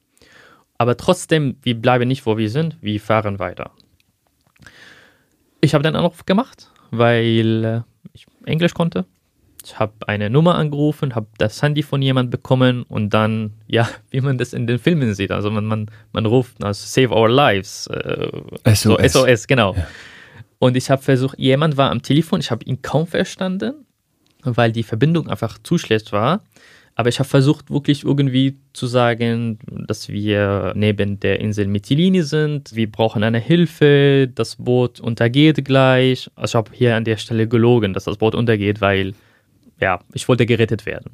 Aber trotzdem, wir bleiben nicht, wo wir sind, wir fahren weiter. Ich habe den Anruf gemacht, weil äh, ich Englisch konnte. Ich habe eine Nummer angerufen, habe das Handy von jemand bekommen und dann, ja, wie man das in den Filmen sieht, also man, man, man ruft also Save Our Lives. Äh, so SOS. SOS, genau. Ja. Und ich habe versucht, jemand war am Telefon, ich habe ihn kaum verstanden, weil die Verbindung einfach zu schlecht war. Aber ich habe versucht, wirklich irgendwie zu sagen, dass wir neben der Insel Mytilini sind. Wir brauchen eine Hilfe. Das Boot untergeht gleich. Also ich habe hier an der Stelle gelogen, dass das Boot untergeht, weil ja, ich wollte gerettet werden.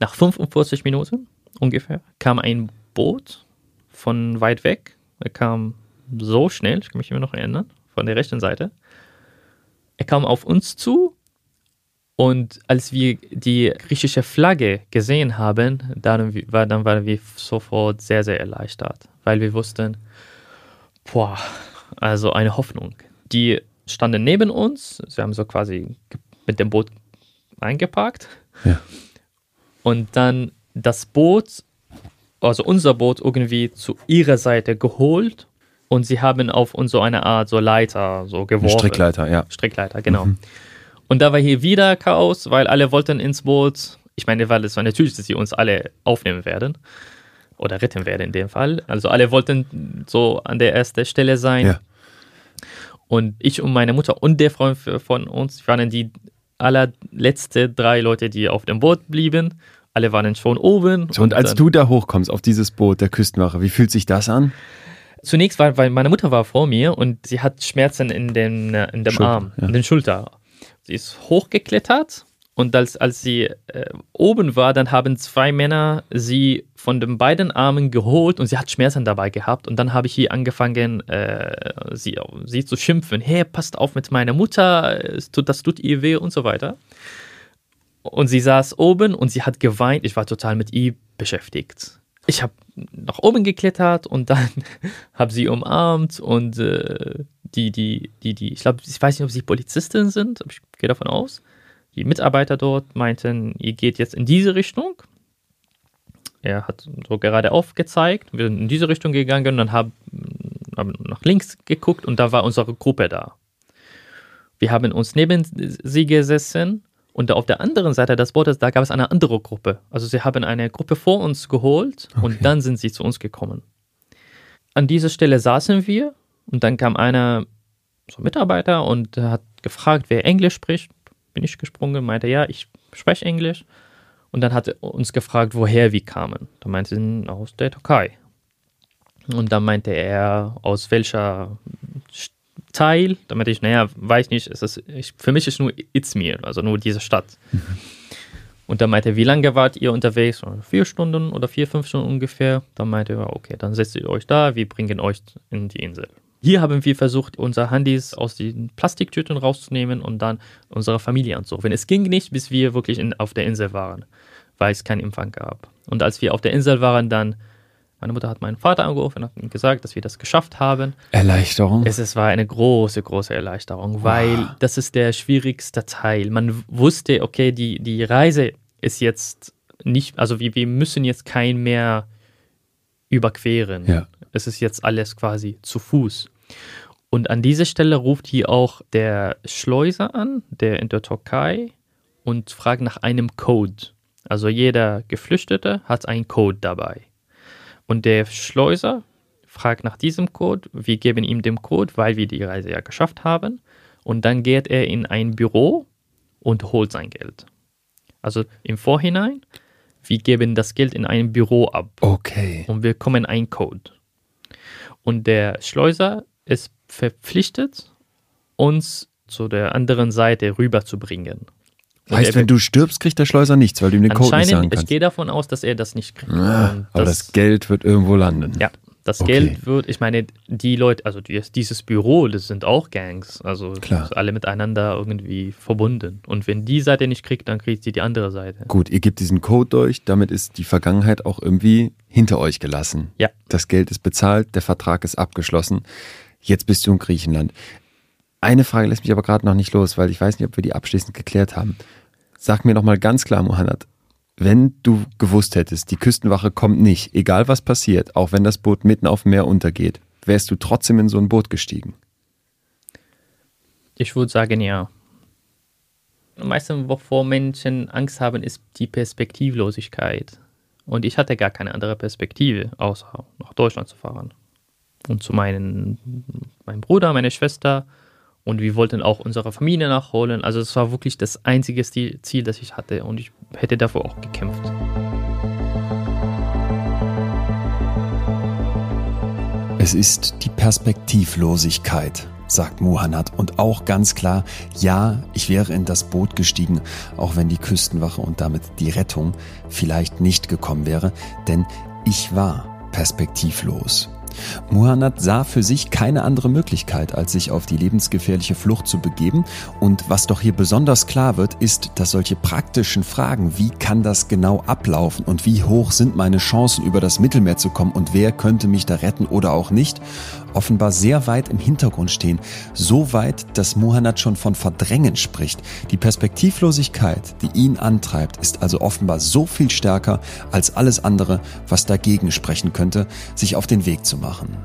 Nach 45 Minuten ungefähr kam ein Boot von weit weg. Er kam so schnell, ich kann mich immer noch erinnern, von der rechten Seite. Er kam auf uns zu und als wir die griechische Flagge gesehen haben, dann, war, dann waren wir sofort sehr, sehr erleichtert, weil wir wussten, boah, also eine Hoffnung. Die standen neben uns, sie haben so quasi mit dem Boot eingeparkt Ja. und dann das Boot, also unser Boot irgendwie zu ihrer Seite geholt und sie haben auf uns so eine Art so Leiter so Eine geworfen. Strickleiter, ja. Strickleiter, genau. Und da war hier wieder Chaos, weil alle wollten ins Boot. Ich meine, weil es war natürlich, dass sie uns alle aufnehmen werden. Oder retten werden in dem Fall. Also alle wollten so an der ersten Stelle sein. Ja. Und ich und meine Mutter und der Freund von uns waren die allerletzte drei Leute, die auf dem Boot blieben. Alle waren schon oben. So, und als dann- du da hochkommst auf dieses Boot der Küstenwache, wie fühlt sich das an? Zunächst war, weil meine Mutter war vor mir und sie hat Schmerzen in, den, äh, in dem Schulter, Arm, ja. in den Schulter. Sie ist hochgeklettert Und als, als sie äh, oben war, dann haben zwei Männer sie von den beiden Armen geholt und sie hat Schmerzen dabei gehabt. Und dann habe ich hier angefangen, äh, sie, sie zu schimpfen. Hey, passt auf mit meiner Mutter, das tut ihr weh und so weiter. Und sie saß oben und sie hat geweint. Ich war total mit ihr beschäftigt. Ich habe nach oben geklettert und dann habe sie umarmt und äh, die, die, die, die, ich glaube, ich weiß nicht, ob sie Polizistin sind, aber ich gehe davon aus. Die Mitarbeiter dort meinten, ihr geht jetzt in diese Richtung. Er hat so gerade aufgezeigt, wir sind in diese Richtung gegangen und dann haben, haben nach links geguckt und da war unsere Gruppe da. Wir haben uns neben sie gesessen und auf der anderen Seite des Bootes, da gab es eine andere Gruppe. Also sie haben eine Gruppe vor uns geholt okay. und dann sind sie zu uns gekommen. An dieser Stelle saßen wir und dann kam einer, so Mitarbeiter, und hat gefragt, wer Englisch spricht. Bin ich gesprungen, meinte, ja, ich spreche Englisch. Und dann hat er uns gefragt, woher wir kamen. Da meinte sie, aus der Türkei. Und dann meinte er, aus welcher Teil, damit ich, naja, weiß nicht, es ist, ich, für mich ist nur Izmir, also nur diese Stadt. Mhm. Und dann meinte er, wie lange wart ihr unterwegs? Vier Stunden oder vier, fünf Stunden ungefähr. Dann meinte er, okay, dann setzt ihr euch da, wir bringen euch in die Insel. Hier haben wir versucht, unsere Handys aus den Plastiktüten rauszunehmen und dann unsere Familie anzurufen. Es ging nicht, bis wir wirklich in, auf der Insel waren, weil es keinen Empfang gab. Und als wir auf der Insel waren, dann meine Mutter hat meinen Vater angerufen und hat ihm gesagt, dass wir das geschafft haben. Erleichterung. Es, es war eine große, große Erleichterung, wow. weil das ist der schwierigste Teil. Man wusste, okay, die, die Reise ist jetzt nicht, also wir, wir müssen jetzt kein mehr überqueren. Ja. Es ist jetzt alles quasi zu Fuß. Und an dieser Stelle ruft hier auch der Schleuser an, der in der Türkei, und fragt nach einem Code. Also jeder Geflüchtete hat einen Code dabei. Und der Schleuser fragt nach diesem Code. Wir geben ihm den Code, weil wir die Reise ja geschafft haben. Und dann geht er in ein Büro und holt sein Geld. Also im Vorhinein, wir geben das Geld in ein Büro ab. Okay. Und wir bekommen einen Code. Und der Schleuser ist verpflichtet, uns zu der anderen Seite rüberzubringen. Heißt, wenn du stirbst, kriegt der Schleuser nichts, weil du ihm den Code nicht sagen kannst. Ich gehe davon aus, dass er das nicht kriegt. Ah, aber das, das, Geld wird irgendwo landen. Ja, das okay. Geld wird, ich meine, die Leute, also dieses Büro, das sind auch Gangs. Also alle miteinander irgendwie verbunden. Und wenn die Seite nicht kriegt, dann kriegt sie die andere Seite. Gut, ihr gebt diesen Code durch, damit ist die Vergangenheit auch irgendwie hinter euch gelassen. Ja. Das Geld ist bezahlt, der Vertrag ist abgeschlossen. Jetzt bist du in Griechenland. Eine Frage lässt mich aber gerade noch nicht los, weil ich weiß nicht, ob wir die abschließend geklärt haben. Sag mir noch mal ganz klar, Mohanad, wenn du gewusst hättest, die Küstenwache kommt nicht, egal was passiert, auch wenn das Boot mitten auf dem Meer untergeht, wärst du trotzdem in so ein Boot gestiegen? Ich würde sagen, ja. Meistens, wovor Menschen Angst haben, ist die Perspektivlosigkeit. Und ich hatte gar keine andere Perspektive, außer nach Deutschland zu fahren. Und zu meinen, meinem Bruder, meiner Schwester, und wir wollten auch unsere Familie nachholen. Also es war wirklich das einzige Ziel, das ich hatte und ich hätte davor auch gekämpft. Es ist die Perspektivlosigkeit, sagt Muhannad. Und auch ganz klar, ja, ich wäre in das Boot gestiegen, auch wenn die Küstenwache und damit die Rettung vielleicht nicht gekommen wäre, denn ich war perspektivlos. Muhannad sah für sich keine andere Möglichkeit, als sich auf die lebensgefährliche Flucht zu begeben. Und was doch hier besonders klar wird, ist, dass solche praktischen Fragen, wie kann das genau ablaufen und wie hoch sind meine Chancen, über das Mittelmeer zu kommen und wer könnte mich da retten oder auch nicht, offenbar sehr weit im Hintergrund stehen. So weit, dass Muhannad schon von Verdrängen spricht. Die Perspektivlosigkeit, die ihn antreibt, ist also offenbar so viel stärker als alles andere, was dagegen sprechen könnte, sich auf den Weg zu machen.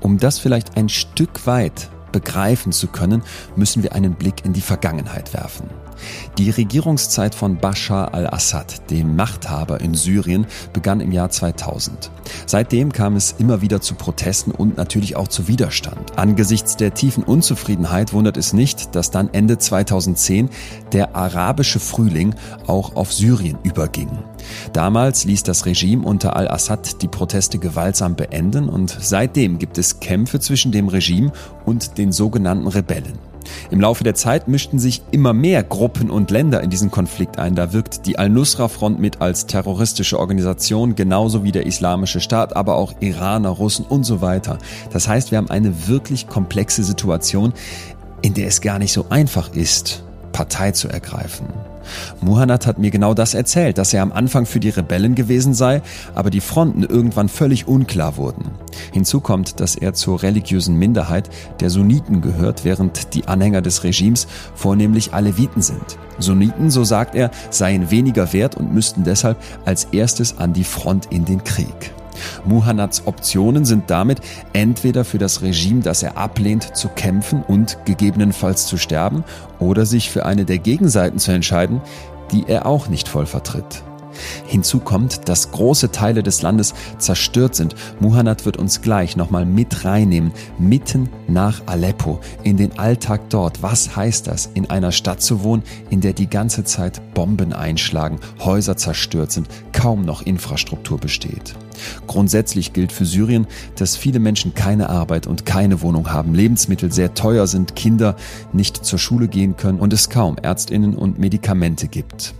Um das vielleicht ein Stück weit begreifen zu können, müssen wir einen Blick in die Vergangenheit werfen. Die Regierungszeit von Bashar al-Assad, dem Machthaber in Syrien, begann im Jahr 2000. Seitdem kam es immer wieder zu Protesten und natürlich auch zu Widerstand. Angesichts der tiefen Unzufriedenheit wundert es nicht, dass dann Ende 2010 der arabische Frühling auch auf Syrien überging. Damals ließ das Regime unter al-Assad die Proteste gewaltsam beenden und seitdem gibt es Kämpfe zwischen dem Regime und den sogenannten Rebellen. Im Laufe der Zeit mischten sich immer mehr Gruppen und Länder in diesen Konflikt ein. Da wirkt die Al-Nusra-Front mit als terroristische Organisation, genauso wie der Islamische Staat, aber auch Iraner, Russen und so weiter. Das heißt, wir haben eine wirklich komplexe Situation, in der es gar nicht so einfach ist, Partei zu ergreifen. Muhannad hat mir genau das erzählt, dass er am Anfang für die Rebellen gewesen sei, aber die Fronten irgendwann völlig unklar wurden. Hinzu kommt, dass er zur religiösen Minderheit der Sunniten gehört, während die Anhänger des Regimes vornehmlich Aleviten sind. Sunniten, so sagt er, seien weniger wert und müssten deshalb als erstes an die Front in den Krieg. Muhannads Optionen sind damit entweder für das Regime, das er ablehnt, zu kämpfen und gegebenenfalls zu sterben, oder sich für eine der Gegenseiten zu entscheiden, die er auch nicht voll vertritt. Hinzu kommt, dass große Teile des Landes zerstört sind. Muhannad wird uns gleich nochmal mit reinnehmen, mitten nach Aleppo, in den Alltag dort. Was heißt das, in einer Stadt zu wohnen, in der die ganze Zeit Bomben einschlagen, Häuser zerstört sind, kaum noch Infrastruktur besteht? Grundsätzlich gilt für Syrien, dass viele Menschen keine Arbeit und keine Wohnung haben, Lebensmittel sehr teuer sind, Kinder nicht zur Schule gehen können und es kaum Ärztinnen und Medikamente gibt.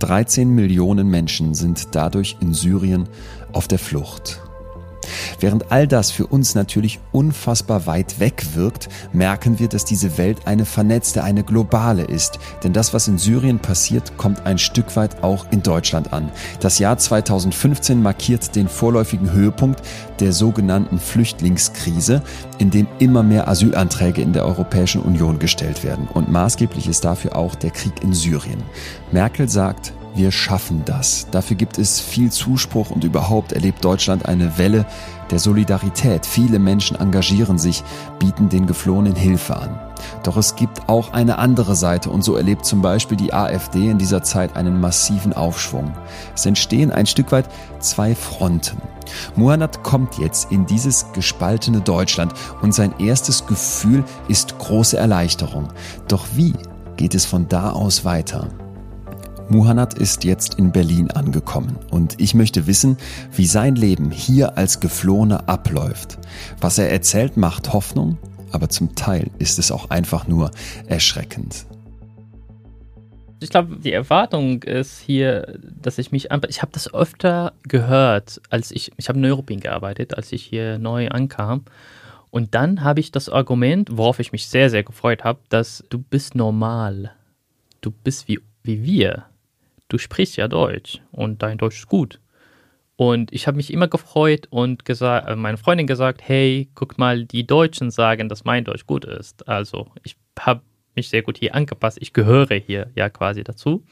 13 Millionen Menschen sind dadurch in Syrien auf der Flucht. Während all das für uns natürlich unfassbar weit weg wirkt, merken wir, dass diese Welt eine vernetzte, eine globale ist. Denn das, was in Syrien passiert, kommt ein Stück weit auch in Deutschland an. Das Jahr 2015 markiert den vorläufigen Höhepunkt der sogenannten Flüchtlingskrise, in dem immer mehr Asylanträge in der Europäischen Union gestellt werden. Und maßgeblich ist dafür auch der Krieg in Syrien. Merkel sagt, wir schaffen das. Dafür gibt es viel Zuspruch und überhaupt erlebt Deutschland eine Welle der Solidarität. Viele Menschen engagieren sich, bieten den Geflohenen Hilfe an. Doch es gibt auch eine andere Seite und so erlebt zum Beispiel die AfD in dieser Zeit einen massiven Aufschwung. Es entstehen ein Stück weit zwei Fronten. Muhammad kommt jetzt in dieses gespaltene Deutschland und sein erstes Gefühl ist große Erleichterung. Doch wie geht es von da aus weiter? Muhannad ist jetzt in Berlin angekommen und ich möchte wissen, wie sein Leben hier als Geflohene abläuft. Was er erzählt, macht Hoffnung, aber zum Teil ist es auch einfach nur erschreckend. Ich glaube, die Erwartung ist hier, dass ich mich Ich habe das öfter gehört, als ich. Ich habe in Neuruppin gearbeitet, als ich hier neu ankam. Und dann habe ich das Argument, worauf ich mich sehr, sehr gefreut habe, dass du bist normal. Du bist wie, wie wir du sprichst ja Deutsch und dein Deutsch ist gut. Und ich habe mich immer gefreut und gesagt, äh, meine Freundin gesagt, hey, guck mal, die Deutschen sagen, dass mein Deutsch gut ist. Also ich habe mich sehr gut hier angepasst. Ich gehöre hier ja quasi dazu.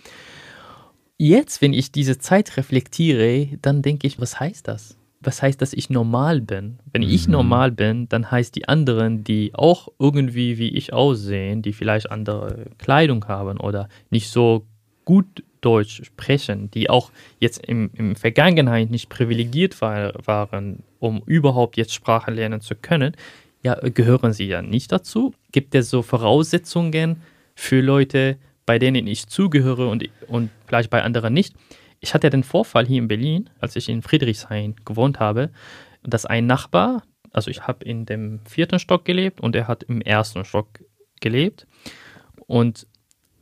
Jetzt, wenn ich diese Zeit reflektiere, dann denke ich, was heißt das? Was heißt, dass ich normal bin? Wenn mhm. ich normal bin, dann heißt die anderen, die auch irgendwie wie ich aussehen, die vielleicht andere Kleidung haben oder nicht so gut Deutsch sprechen, die auch jetzt im, im Vergangenheit nicht privilegiert war, waren, um überhaupt jetzt Sprache lernen zu können, ja, gehören sie ja nicht dazu. Gibt es so Voraussetzungen für Leute, bei denen ich zugehöre und, und vielleicht bei anderen nicht? Ich hatte den Vorfall hier in Berlin, als ich in Friedrichshain gewohnt habe, dass ein Nachbar, also ich habe in dem vierten Stock gelebt und er hat im ersten Stock gelebt. Und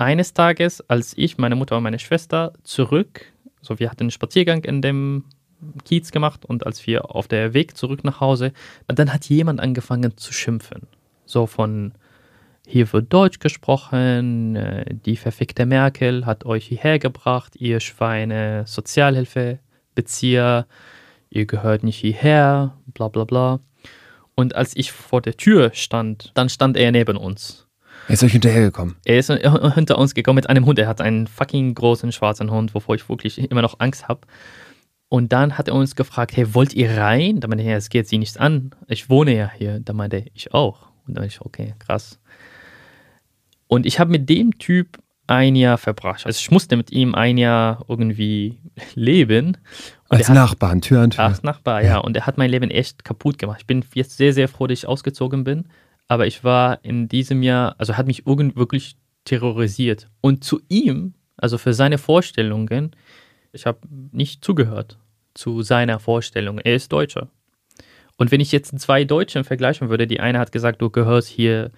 eines Tages, als ich, meine Mutter und meine Schwester zurück, so wir hatten einen Spaziergang in dem Kiez gemacht und als wir auf der Weg zurück nach Hause, dann hat jemand angefangen zu schimpfen. So von hier wird Deutsch gesprochen, äh, die verfickte Merkel hat euch hierher gebracht, ihr Schweine, Sozialhilfebezieher, ihr gehört nicht hierher, bla bla bla. Und als ich vor der Tür stand, dann stand er neben uns. Er ist euch hinterhergekommen. Er ist hinter uns gekommen mit einem Hund. Er hat einen fucking großen schwarzen Hund, wovor ich wirklich immer noch Angst habe. Und dann hat er uns gefragt, hey, wollt ihr rein? Da meinte er, es geht sie nichts an. Ich wohne ja hier. Da meinte er, ich auch. Und dann ich, okay, krass. Und ich habe mit dem Typ ein Jahr verbracht. Also ich musste mit ihm ein Jahr irgendwie leben. Und als Nachbar, hat, Tür an Tür. Als Nachbar, ja. ja. Und er hat mein Leben echt kaputt gemacht. Ich bin jetzt sehr, sehr froh, dass ich ausgezogen bin aber ich war in diesem Jahr, also hat mich irgendwie wirklich terrorisiert. Und zu ihm, also für seine Vorstellungen, ich habe nicht zugehört zu seiner Vorstellung. Er ist Deutscher. Und wenn ich jetzt zwei Deutschen vergleichen würde, die eine hat gesagt, du gehörst hier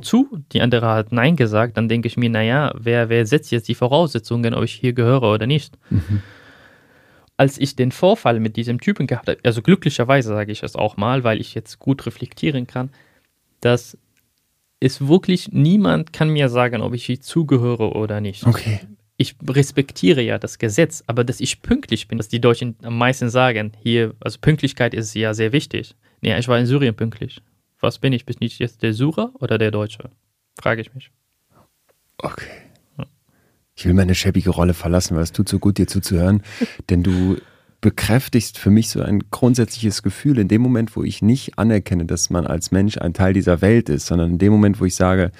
zu, die andere hat Nein gesagt, dann denke ich mir, naja, wer, wer setzt jetzt die Voraussetzungen, ob ich hier gehöre oder nicht? Mhm. Als ich den Vorfall mit diesem Typen gehabt habe, also glücklicherweise sage ich es auch mal, weil ich jetzt gut reflektieren kann, dass es wirklich niemand kann mir sagen, ob ich hier zugehöre oder nicht. Okay. Ich respektiere ja das Gesetz, aber dass ich pünktlich bin, dass die Deutschen am meisten sagen, hier, also Pünktlichkeit ist ja sehr wichtig. Nee, ich war in Syrien pünktlich. Was bin ich? Bin ich jetzt der Syrer oder der Deutsche? Frage ich mich. Okay. Ich will meine schäbige Rolle verlassen, weil es tut so gut, dir zuzuhören. Denn du bekräftigst für mich so ein grundsätzliches Gefühl in dem Moment, wo ich nicht anerkenne, dass man als Mensch ein Teil dieser Welt ist, sondern in dem Moment, wo ich sage,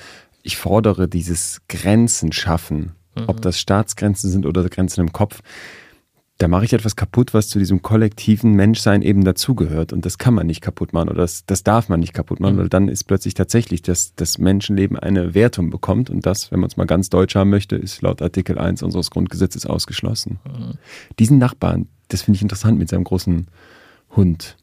ich fordere dieses Grenzen schaffen, mhm. ob das Staatsgrenzen sind oder Grenzen im Kopf, da mache ich etwas kaputt, was zu diesem kollektiven Menschsein eben dazugehört. Und das kann man nicht kaputt machen oder das, das darf man nicht kaputt machen, mhm. weil dann ist plötzlich tatsächlich, dass das Menschenleben eine Wertung bekommt. Und das, wenn man es mal ganz deutsch haben möchte, ist laut Artikel 1 unseres Grundgesetzes ausgeschlossen. Mhm. Diesen Nachbarn, das finde ich interessant mit seinem großen Hund.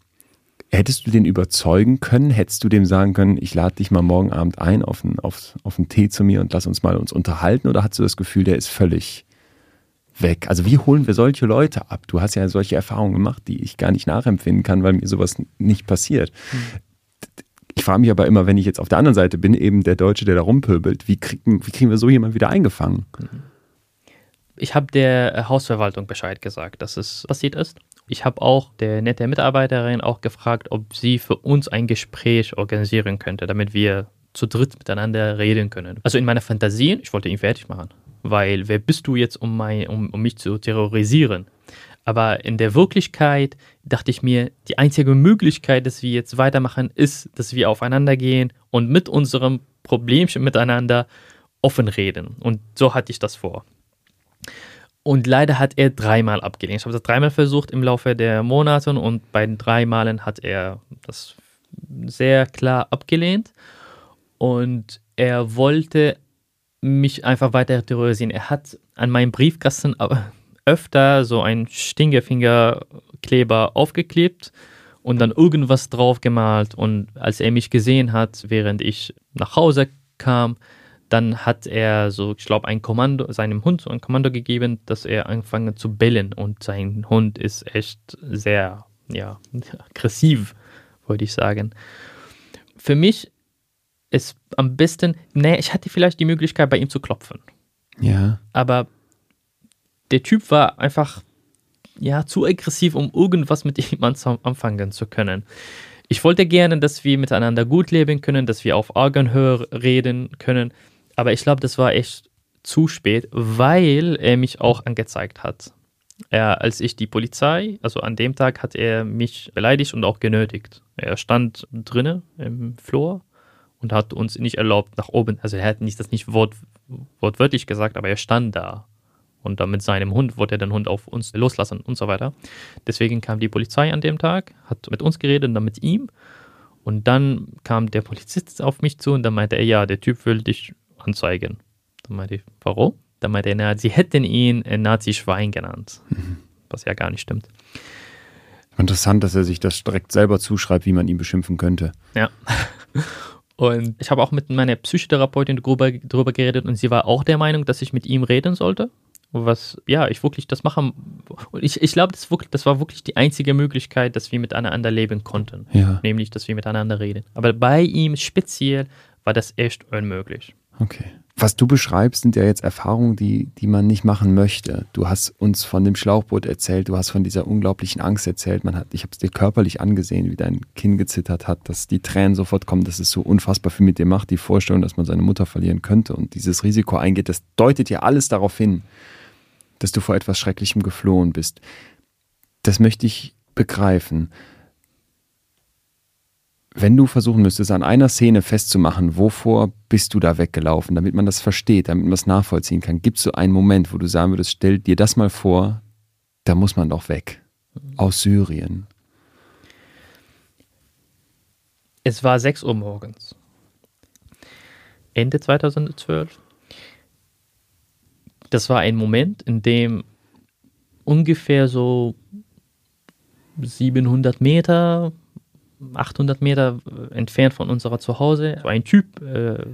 Hättest du den überzeugen können? Hättest du dem sagen können, ich lade dich mal morgen Abend ein auf einen, auf, auf Tee zu mir und lass uns mal uns unterhalten? Oder hast du das Gefühl, der ist völlig weg. Also wie holen wir solche Leute ab? Du hast ja solche Erfahrungen gemacht, die ich gar nicht nachempfinden kann, weil mir sowas nicht passiert. Mhm. Ich frage mich aber immer, wenn ich jetzt auf der anderen Seite bin, eben der Deutsche, der da rumpöbelt, wie, krieg, wie kriegen wir so jemanden wieder eingefangen? Ich habe der Hausverwaltung Bescheid gesagt, dass es passiert ist. Ich habe auch der nette Mitarbeiterin auch gefragt, ob sie für uns ein Gespräch organisieren könnte, damit wir zu dritt miteinander reden können. Also in meiner Fantasie, ich wollte ihn fertig machen weil wer bist du jetzt, um, mein, um, um mich zu terrorisieren? Aber in der Wirklichkeit dachte ich mir, die einzige Möglichkeit, dass wir jetzt weitermachen, ist, dass wir aufeinander gehen und mit unserem Problemchen miteinander offen reden. Und so hatte ich das vor. Und leider hat er dreimal abgelehnt. Ich habe das dreimal versucht im Laufe der Monate und bei den drei Malen hat er das sehr klar abgelehnt. Und er wollte mich einfach weiter terrorisieren. Er hat an meinem Briefkasten öfter so einen Stinkefingerkleber aufgeklebt und dann irgendwas drauf gemalt. Und als er mich gesehen hat, während ich nach Hause kam, dann hat er so, ich glaube, ein Kommando, seinem Hund so ein Kommando gegeben, dass er anfangen zu bellen. Und sein Hund ist echt sehr, ja, aggressiv, wollte ich sagen. Für mich ist am besten, nee, ich hatte vielleicht die Möglichkeit, bei ihm zu klopfen. Ja. Aber der Typ war einfach, ja, zu aggressiv, um irgendwas mit jemandem anfangen zu können. Ich wollte gerne, dass wir miteinander gut leben können, dass wir auf Augenhöhe reden können. Aber ich glaube, das war echt zu spät, weil er mich auch angezeigt hat. Er, als ich die Polizei, also an dem Tag hat er mich beleidigt und auch genötigt. Er stand drinnen im Flur und hat uns nicht erlaubt, nach oben, also er hat nicht das nicht wort, wortwörtlich gesagt, aber er stand da. Und dann mit seinem Hund wollte er den Hund auf uns loslassen und so weiter. Deswegen kam die Polizei an dem Tag, hat mit uns geredet und dann mit ihm. Und dann kam der Polizist auf mich zu und dann meinte er, ja, der Typ will dich anzeigen. Dann meinte ich, warum? Dann meinte er, sie hätten ihn Nazi-Schwein genannt. Mhm. Was ja gar nicht stimmt. Interessant, dass er sich das direkt selber zuschreibt, wie man ihn beschimpfen könnte. Ja. Und ich habe auch mit meiner Psychotherapeutin darüber, darüber geredet und sie war auch der Meinung, dass ich mit ihm reden sollte. Was, ja, ich wirklich das machen. Und ich, ich glaube, das, das war wirklich die einzige Möglichkeit, dass wir miteinander leben konnten. Ja. Nämlich, dass wir miteinander reden. Aber bei ihm speziell war das echt unmöglich. Okay. Was du beschreibst, sind ja jetzt Erfahrungen, die, die man nicht machen möchte. Du hast uns von dem Schlauchboot erzählt, du hast von dieser unglaublichen Angst erzählt. Man hat, ich habe es dir körperlich angesehen, wie dein Kinn gezittert hat, dass die Tränen sofort kommen, dass es so unfassbar viel mit dir macht, die Vorstellung, dass man seine Mutter verlieren könnte und dieses Risiko eingeht. Das deutet ja alles darauf hin, dass du vor etwas Schrecklichem geflohen bist. Das möchte ich begreifen wenn du versuchen müsstest, an einer Szene festzumachen, wovor bist du da weggelaufen, damit man das versteht, damit man es nachvollziehen kann, gibt es so einen Moment, wo du sagen würdest, stell dir das mal vor, da muss man doch weg. Aus Syrien. Es war 6 Uhr morgens. Ende 2012. Das war ein Moment, in dem ungefähr so 700 Meter 800 Meter entfernt von unserer Zuhause ein Typ äh,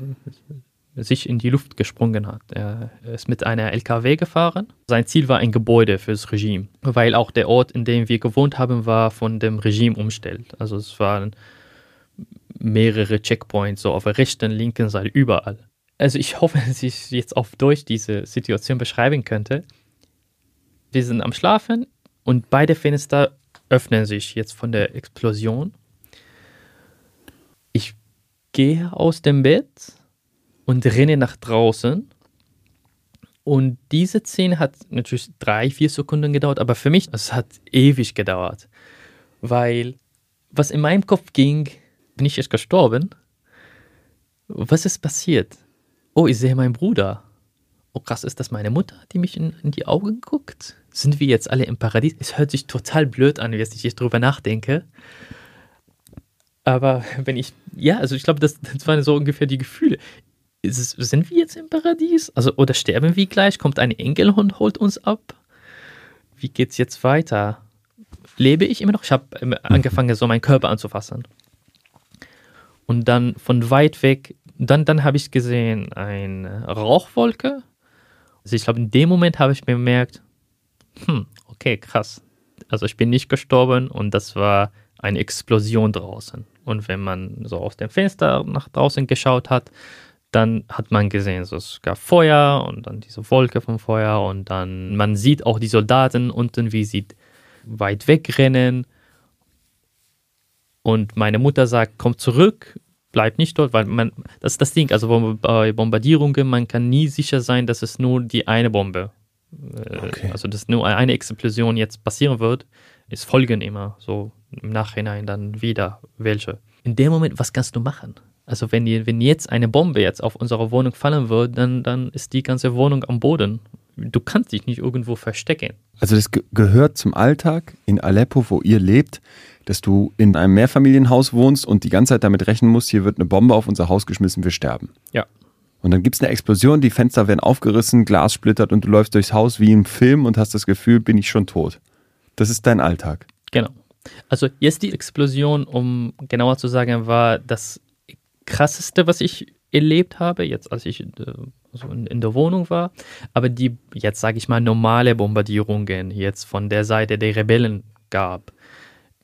sich in die Luft gesprungen hat. Er ist mit einer LKW gefahren. Sein Ziel war ein Gebäude fürs Regime, weil auch der Ort, in dem wir gewohnt haben, war von dem Regime umstellt. Also es waren mehrere Checkpoints, so auf der rechten, linken Seite, überall. Also ich hoffe, dass ich jetzt auf Deutsch diese Situation beschreiben könnte. Wir sind am Schlafen und beide Fenster öffnen sich jetzt von der Explosion. Gehe aus dem Bett und renne nach draußen. Und diese Szene hat natürlich drei, vier Sekunden gedauert, aber für mich, es hat ewig gedauert. Weil was in meinem Kopf ging, bin ich jetzt gestorben? Was ist passiert? Oh, ich sehe meinen Bruder. Oh krass, ist das meine Mutter, die mich in, in, die Augen guckt? Sind wir jetzt alle im Paradies? Es hört sich total blöd an, wenn ich jetzt drüber nachdenke. Aber wenn ich, ja, also ich glaube, das, das waren so ungefähr die Gefühle es, sind wir jetzt im Paradies? Also, oder sterben wir gleich? Kommt ein Engel und holt uns ab? Wie geht's jetzt weiter? Lebe ich immer noch? Ich habe angefangen, so meinen Körper anzufassen. Und dann von weit weg, dann, dann habe ich gesehen eine Rauchwolke. Also ich glaube, in dem Moment habe ich bemerkt, hm, okay, krass. Also ich bin nicht gestorben und das war eine Explosion draußen. Und wenn man so aus dem Fenster nach draußen geschaut hat, dann hat man gesehen, so, es gab Feuer und dann diese Wolke vom Feuer und dann man sieht auch die Soldaten unten, wie sie weit wegrennen. Und meine Mutter sagt, komm zurück, bleib nicht dort, weil man, das ist das Ding, also bei Bombardierungen, man kann nie sicher sein, dass es nur die eine Bombe, äh, okay. also dass nur eine Explosion jetzt passieren wird. Es folgen immer so im Nachhinein dann wieder welche. In dem Moment, was kannst du machen? Also wenn, die, wenn jetzt eine Bombe jetzt auf unsere Wohnung fallen würde, dann, dann ist die ganze Wohnung am Boden. Du kannst dich nicht irgendwo verstecken. Also das ge gehört zum Alltag in Aleppo, wo ihr lebt, dass du in einem Mehrfamilienhaus wohnst und die ganze Zeit damit rechnen musst, hier wird eine Bombe auf unser Haus geschmissen, wir sterben. Ja. Und dann gibt es eine Explosion, die Fenster werden aufgerissen, Glas splittert und du läufst durchs Haus wie im Film und hast das Gefühl, bin ich schon tot. Das ist dein Alltag. Genau. Also jetzt die Explosion, um genauer zu sagen, war das krasseste, was ich erlebt habe, jetzt als ich also in, der Wohnung war. Aber die, jetzt sage ich mal, normale Bombardierungen jetzt von der Seite der Rebellen gab,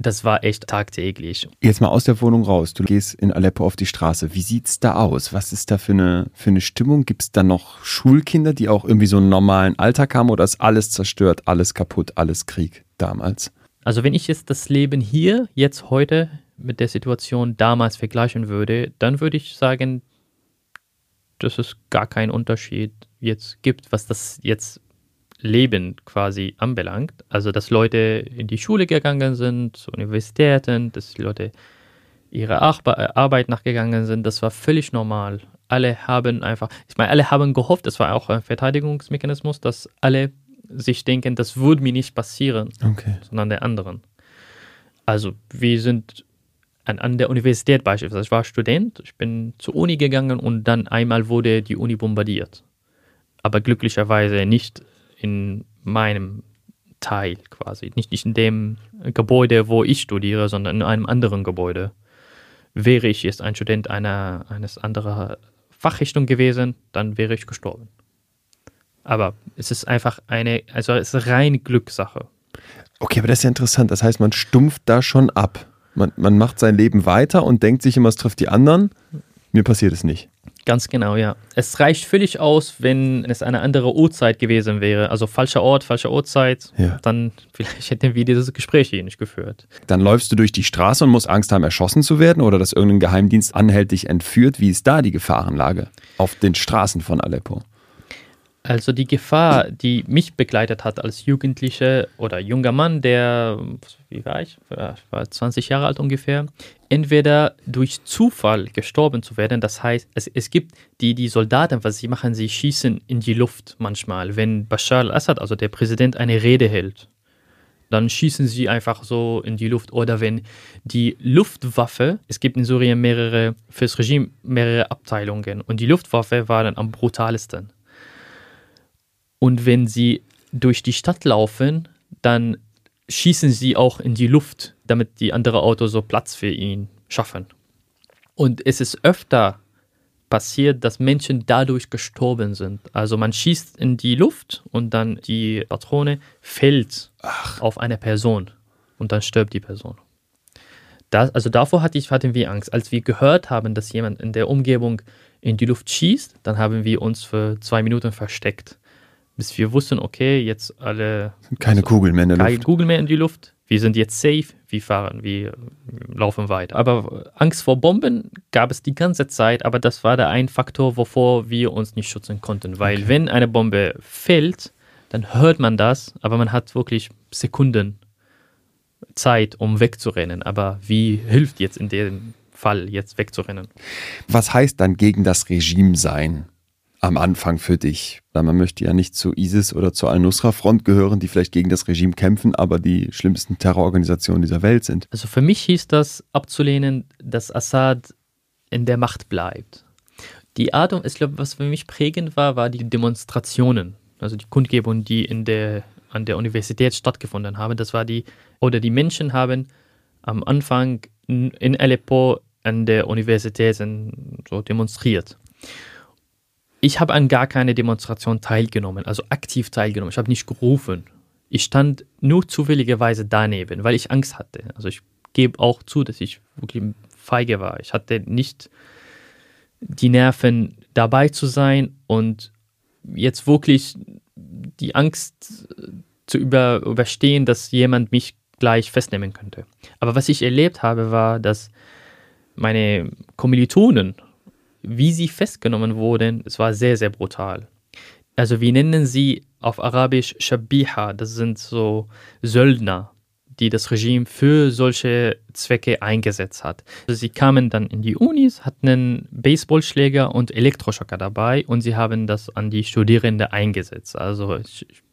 das war echt tagtäglich. Jetzt mal aus der Wohnung raus. Du gehst in Aleppo auf die Straße. Wie sieht es da aus? Was ist da für eine, für eine Stimmung? Gibt es da noch Schulkinder, die auch irgendwie so einen normalen Alltag haben oder ist alles zerstört, alles kaputt, alles Krieg damals? Also wenn ich jetzt das Leben hier, jetzt heute mit der Situation damals vergleichen würde, dann würde ich sagen, dass es gar keinen Unterschied jetzt gibt, was das jetzt Leben quasi anbelangt. Also, dass Leute in die Schule gegangen sind, zu Universitäten, dass die Leute ihrer Arbeit nachgegangen sind, das war völlig normal. Alle haben einfach, ich meine, alle haben gehofft, das war auch ein Verteidigungsmechanismus, dass alle sich denken, das würde mir nicht passieren, okay. sondern der anderen. Also, wir sind an, an der Universität beispielsweise. Ich war Student, ich bin zur Uni gegangen und dann einmal wurde die Uni bombardiert. Aber glücklicherweise nicht in meinem Teil quasi, nicht, nicht in dem Gebäude, wo ich studiere, sondern in einem anderen Gebäude. Wäre ich jetzt ein Student einer eines anderen Fachrichtung gewesen, dann wäre ich gestorben. Aber es ist einfach eine, also es ist rein Glückssache. Okay, aber das ist ja interessant. Das heißt, man stumpft da schon ab. Man, man macht sein Leben weiter und denkt sich immer, es trifft die anderen. Mir passiert es nicht. Ganz genau, ja. Es reicht völlig aus, wenn es eine andere Uhrzeit gewesen wäre. Also falscher Ort, falsche Uhrzeit. Ja. Dann vielleicht hätten wir dieses Gespräch hier nicht geführt. Dann läufst du durch die Straße und musst Angst haben, erschossen zu werden oder dass irgendein Geheimdienst anhält, dich entführt. Wie ist da die Gefahrenlage auf den Straßen von Aleppo? Also die Gefahr, die mich begleitet hat als Jugendlicher oder junger Mann, der, wie war ich, ich war 20 Jahre alt ungefähr, entweder durch Zufall gestorben zu werden, das heißt, es, es gibt die, die Soldaten, was sie machen, sie schießen in die Luft manchmal, wenn Bashar al-Assad, also der Präsident, eine Rede hält. Dann schießen sie einfach so in die Luft. Oder wenn die Luftwaffe, es gibt in Syrien mehrere, fürs Regime mehrere Abteilungen und die Luftwaffe war dann am brutalsten und wenn sie durch die Stadt laufen, dann schießen sie auch in die Luft, damit die anderen Autos so Platz für ihn schaffen. Und es ist öfter passiert, dass Menschen dadurch gestorben sind. Also man schießt in die Luft und dann die Patrone fällt Ach. auf eine Person und dann stirbt die Person. Das, also davor hatte ich, hatten wir Angst. Als wir gehört haben, dass jemand in der Umgebung in die Luft schießt, dann haben wir uns für zwei Minuten versteckt. Bis wir wussten, okay, jetzt alle. Keine also, Kugeln mehr in der keine Luft. Keine Kugeln mehr in die Luft. Wir sind jetzt safe, wir fahren, wir laufen weiter. Aber Angst vor Bomben gab es die ganze Zeit, aber das war der ein Faktor, wovor wir uns nicht schützen konnten. Weil okay. wenn eine Bombe fällt, dann hört man das, aber man hat wirklich Sekunden Zeit, um wegzurennen. Aber wie hilft jetzt in dem Fall, jetzt wegzurennen? Was heißt dann gegen das Regime sein? Am Anfang für dich? Weil man möchte ja nicht zu ISIS oder zur Al-Nusra-Front gehören, die vielleicht gegen das Regime kämpfen, aber die schlimmsten Terrororganisationen dieser Welt sind. Also für mich hieß das abzulehnen, dass Assad in der Macht bleibt. Die Art, ich glaube, was für mich prägend war, war die Demonstrationen, also die Kundgebungen, die in der, an der Universität stattgefunden haben. Das war die, oder die Menschen haben am Anfang in Aleppo an der Universität so demonstriert ich habe an gar keine Demonstration teilgenommen, also aktiv teilgenommen. Ich habe nicht gerufen. Ich stand nur zufälligerweise daneben, weil ich Angst hatte. Also ich gebe auch zu, dass ich wirklich feige war. Ich hatte nicht die Nerven dabei zu sein und jetzt wirklich die Angst zu über, überstehen, dass jemand mich gleich festnehmen könnte. Aber was ich erlebt habe, war, dass meine Kommilitonen wie sie festgenommen wurden, es war sehr, sehr brutal. Also wir nennen sie auf Arabisch Shabiha, das sind so Söldner, die das Regime für solche Zwecke eingesetzt hat. Also sie kamen dann in die Unis, hatten einen Baseballschläger und Elektroschocker dabei und sie haben das an die Studierende eingesetzt. Also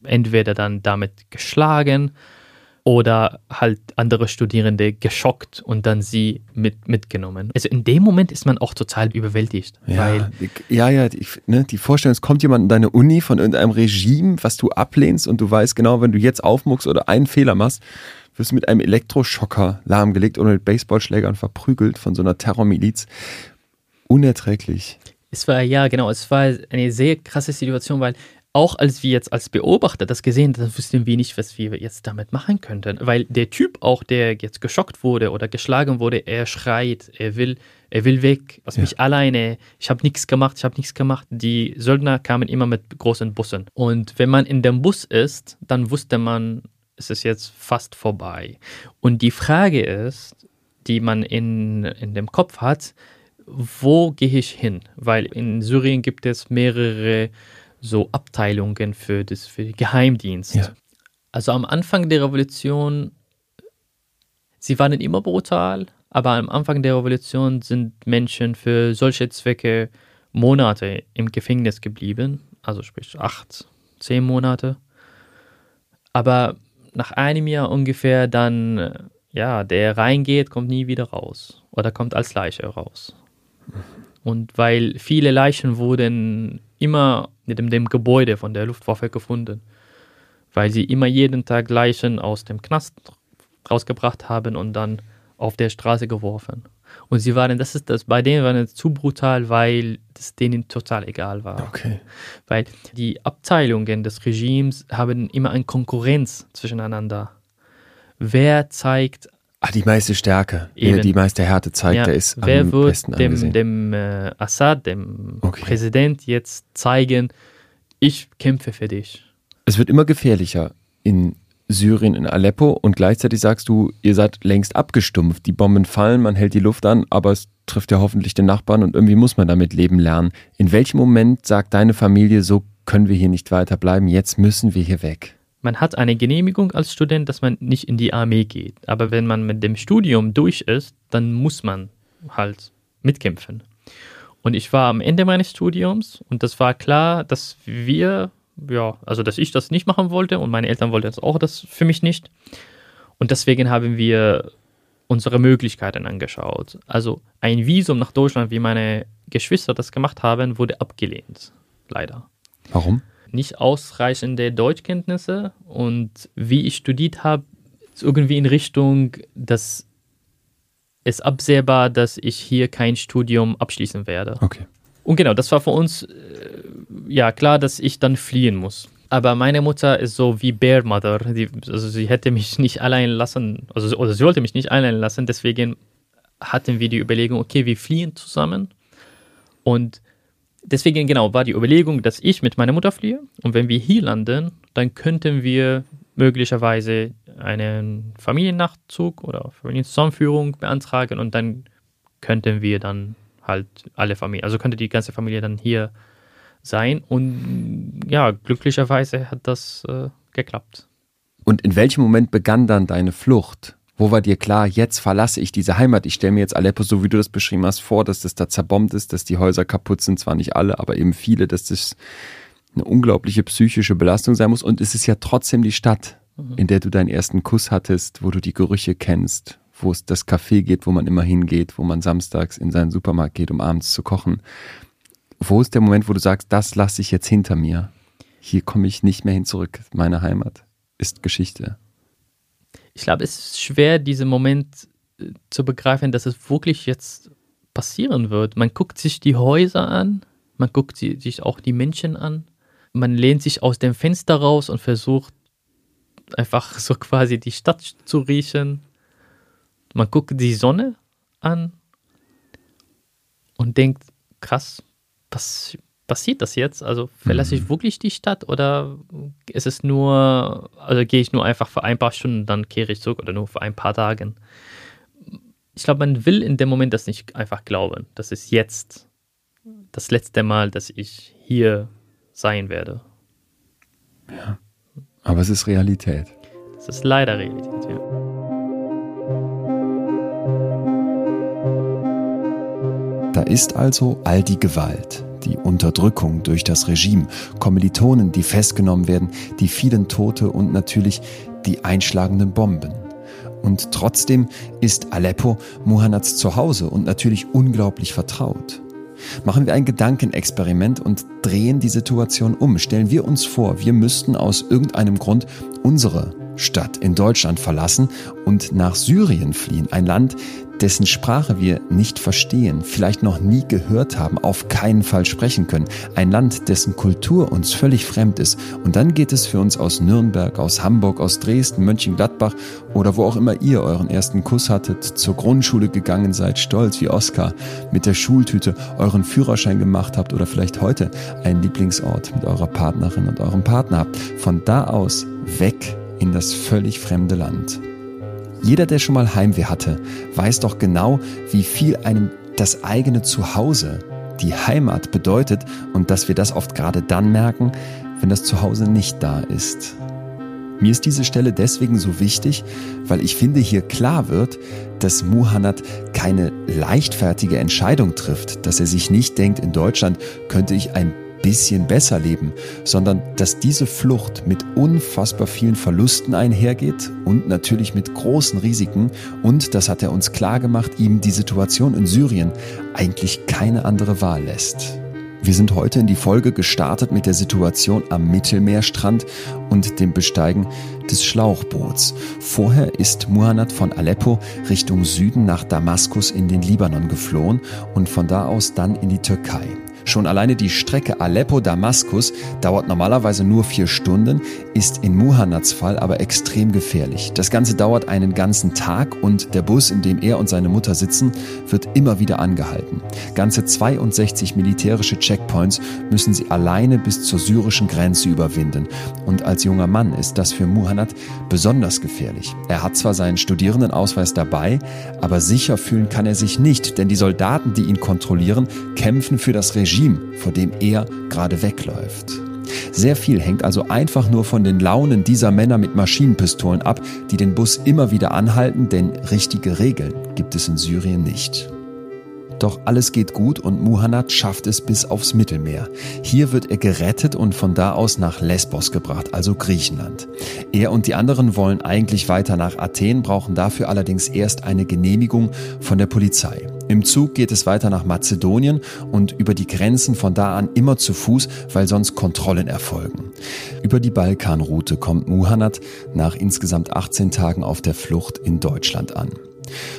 entweder dann damit geschlagen oder halt andere Studierende geschockt und dann sie mit, mitgenommen. Also in dem Moment ist man auch total überwältigt. Ja, weil ja, ja die, ne, die Vorstellung, es kommt jemand in deine Uni von irgendeinem Regime, was du ablehnst und du weißt genau, wenn du jetzt aufmuckst oder einen Fehler machst, wirst du mit einem Elektroschocker lahmgelegt oder mit Baseballschlägern verprügelt von so einer Terrormiliz. Unerträglich. Es war, ja, genau, es war eine sehr krasse Situation, weil auch als wir jetzt als Beobachter das gesehen haben, dann wussten wir nicht, was wir jetzt damit machen könnten. Weil der Typ auch, der jetzt geschockt wurde oder geschlagen wurde, er schreit, er will, er will weg, was ja. mich alleine, ich habe nichts gemacht, ich habe nichts gemacht. Die Söldner kamen immer mit großen Bussen. Und wenn man in dem Bus ist, dann wusste man, es ist jetzt fast vorbei. Und die Frage ist, die man in, in dem Kopf hat, wo gehe ich hin? Weil in Syrien gibt es mehrere so Abteilungen für, das, für den Geheimdienst. Ja. Also am Anfang der Revolution, sie waren immer brutal, aber am Anfang der Revolution sind Menschen für solche Zwecke Monate im Gefängnis geblieben, also sprich acht, zehn Monate. Aber nach einem Jahr ungefähr dann, ja, der reingeht, kommt nie wieder raus oder kommt als Leiche raus. Und weil viele Leichen wurden immer in dem Gebäude von der Luftwaffe gefunden, weil sie immer jeden Tag Leichen aus dem Knast rausgebracht haben und dann auf der Straße geworfen. Und sie waren, das ist das, bei denen war es zu brutal, weil es denen total egal war. Okay. Weil die Abteilungen des Regimes haben immer eine Konkurrenz zwischeneinander. Wer zeigt Ah, die meiste Stärke, Eben. die meiste Härte zeigt, ja, der ist wer am wird besten dem, angesehen. dem äh, Assad, dem okay. Präsident, jetzt zeigen, ich kämpfe für dich. Es wird immer gefährlicher in Syrien, in Aleppo und gleichzeitig sagst du, ihr seid längst abgestumpft. Die Bomben fallen, man hält die Luft an, aber es trifft ja hoffentlich den Nachbarn und irgendwie muss man damit leben lernen. In welchem Moment sagt deine Familie, so können wir hier nicht weiterbleiben, jetzt müssen wir hier weg? Man hat eine Genehmigung als Student, dass man nicht in die Armee geht. Aber wenn man mit dem Studium durch ist, dann muss man halt mitkämpfen. Und ich war am Ende meines Studiums und das war klar, dass wir, ja, also dass ich das nicht machen wollte und meine Eltern wollten das auch das für mich nicht. Und deswegen haben wir unsere Möglichkeiten angeschaut. Also ein Visum nach Deutschland, wie meine Geschwister das gemacht haben, wurde abgelehnt. Leider. Warum? Nicht ausreichende Deutschkenntnisse und wie ich studiert habe, ist irgendwie in Richtung, dass es absehbar, dass ich hier kein Studium abschließen werde. Okay. Und genau, das war für uns äh, ja klar, dass ich dann fliehen muss. Aber meine Mutter ist so wie Bear Mother. Die, also sie hätte mich nicht allein lassen, also oder sie wollte mich nicht allein lassen. Deswegen hatten wir die Überlegung, okay, wir fliehen zusammen. Und deswegen genau war die Überlegung, dass ich mit meiner Mutter fliehe. Und wenn wir hier landen, dann könnten wir möglicherweise einen Familiennachzug oder Familienzusammenführung beantragen und dann könnten wir dann halt alle Familien, also könnte die ganze Familie dann hier sein und ja, glücklicherweise hat das äh, geklappt. Und in welchem Moment begann dann deine Flucht? Wo war dir klar, jetzt verlasse ich diese Heimat? Ich stelle mir jetzt Aleppo, so wie du das beschrieben hast, vor, dass das da zerbombt ist, dass die Häuser kaputt sind, zwar nicht alle, aber eben viele, dass das eine unglaubliche psychische Belastung sein muss. Und es ist ja trotzdem die Stadt, mhm. in der du deinen ersten Kuss hattest, wo du die Gerüche kennst, wo es das Café geht, wo man immer hingeht, wo man samstags in seinen Supermarkt geht, um abends zu kochen. Wo ist der Moment, wo du sagst, das lasse ich jetzt hinter mir? Hier komme ich nicht mehr hin zurück. Meine Heimat ist Geschichte. Ich glaube, es ist schwer, diesen Moment äh, zu begreifen, dass es wirklich jetzt passieren wird. Man guckt sich die Häuser an, man guckt sich auch die Menschen an, man lehnt sich aus dem Fenster raus und versucht einfach so quasi die Stadt zu riechen. Man guckt die Sonne an und denkt, krass, was passiert das jetzt? Also verlasse ich mhm. wirklich die Stadt oder ist es nur, also gehe ich nur einfach für ein paar Stunden, dann kehre ich zurück oder nur für ein paar Tage? Ich glaube, man will in dem Moment das nicht einfach glauben. Das ist jetzt das letzte Mal, dass ich hier sein werde. Ja. Aber es ist Realität. Das ist leider Realität, ja. Da ist also all die Gewalt, die Unterdrückung durch das Regime, Kommilitonen, die festgenommen werden, die vielen Tote und natürlich die einschlagenden Bomben. Und trotzdem ist Aleppo Muhannads Zuhause und natürlich unglaublich vertraut. Machen wir ein Gedankenexperiment und drehen die Situation um. Stellen wir uns vor, wir müssten aus irgendeinem Grund unsere Stadt in Deutschland verlassen und nach Syrien fliehen, ein Land, dessen Sprache wir nicht verstehen, vielleicht noch nie gehört haben, auf keinen Fall sprechen können. Ein Land, dessen Kultur uns völlig fremd ist. Und dann geht es für uns aus Nürnberg, aus Hamburg, aus Dresden, Mönchengladbach oder wo auch immer ihr euren ersten Kuss hattet, zur Grundschule gegangen seid, stolz wie Oskar, mit der Schultüte euren Führerschein gemacht habt oder vielleicht heute einen Lieblingsort mit eurer Partnerin und eurem Partner habt. Von da aus weg in das völlig fremde Land. Jeder, der schon mal Heimweh hatte, weiß doch genau, wie viel einem das eigene Zuhause, die Heimat bedeutet und dass wir das oft gerade dann merken, wenn das Zuhause nicht da ist. Mir ist diese Stelle deswegen so wichtig, weil ich finde, hier klar wird, dass Muhannad keine leichtfertige Entscheidung trifft, dass er sich nicht denkt, in Deutschland könnte ich ein bisschen besser leben, sondern dass diese Flucht mit unfassbar vielen Verlusten einhergeht und natürlich mit großen Risiken und, das hat er uns klar gemacht, ihm die Situation in Syrien eigentlich keine andere Wahl lässt. Wir sind heute in die Folge gestartet mit der Situation am Mittelmeerstrand und dem Besteigen des Schlauchboots. Vorher ist Muhannad von Aleppo Richtung Süden nach Damaskus in den Libanon geflohen und von da aus dann in die Türkei. Schon alleine die Strecke Aleppo-Damaskus dauert normalerweise nur vier Stunden, ist in Muhannads Fall aber extrem gefährlich. Das Ganze dauert einen ganzen Tag und der Bus, in dem er und seine Mutter sitzen, wird immer wieder angehalten. Ganze 62 militärische Checkpoints müssen sie alleine bis zur syrischen Grenze überwinden. Und als junger Mann ist das für Muhannad besonders gefährlich. Er hat zwar seinen Studierendenausweis dabei, aber sicher fühlen kann er sich nicht, denn die Soldaten, die ihn kontrollieren, kämpfen für das Regime Regime, vor dem er gerade wegläuft. Sehr viel hängt also einfach nur von den Launen dieser Männer mit Maschinenpistolen ab, die den Bus immer wieder anhalten, denn richtige Regeln gibt es in Syrien nicht. Doch alles geht gut und Muhannad schafft es bis aufs Mittelmeer. Hier wird er gerettet und von da aus nach Lesbos gebracht, also Griechenland. Er und die anderen wollen eigentlich weiter nach Athen, brauchen dafür allerdings erst eine Genehmigung von der Polizei. Im Zug geht es weiter nach Mazedonien und über die Grenzen von da an immer zu Fuß, weil sonst Kontrollen erfolgen. Über die Balkanroute kommt Muhannad nach insgesamt 18 Tagen auf der Flucht in Deutschland an.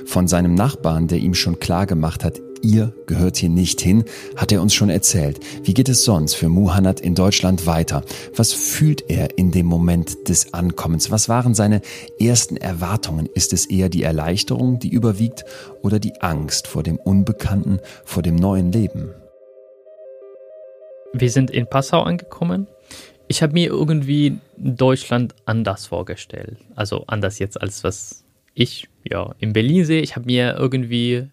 Von seinem Nachbarn, der ihm schon klar gemacht hat, ihr gehört hier nicht hin, hat er uns schon erzählt. Wie geht es sonst für Muhannad in Deutschland weiter? Was fühlt er in dem Moment des Ankommens? Was waren seine ersten Erwartungen? Ist es eher die Erleichterung, die überwiegt oder die Angst vor dem Unbekannten, vor dem neuen Leben? Wir sind in Passau angekommen. Ich habe mir irgendwie Deutschland anders vorgestellt. Also anders jetzt als was ich ja in Berlin sehe. Ich habe mir irgendwie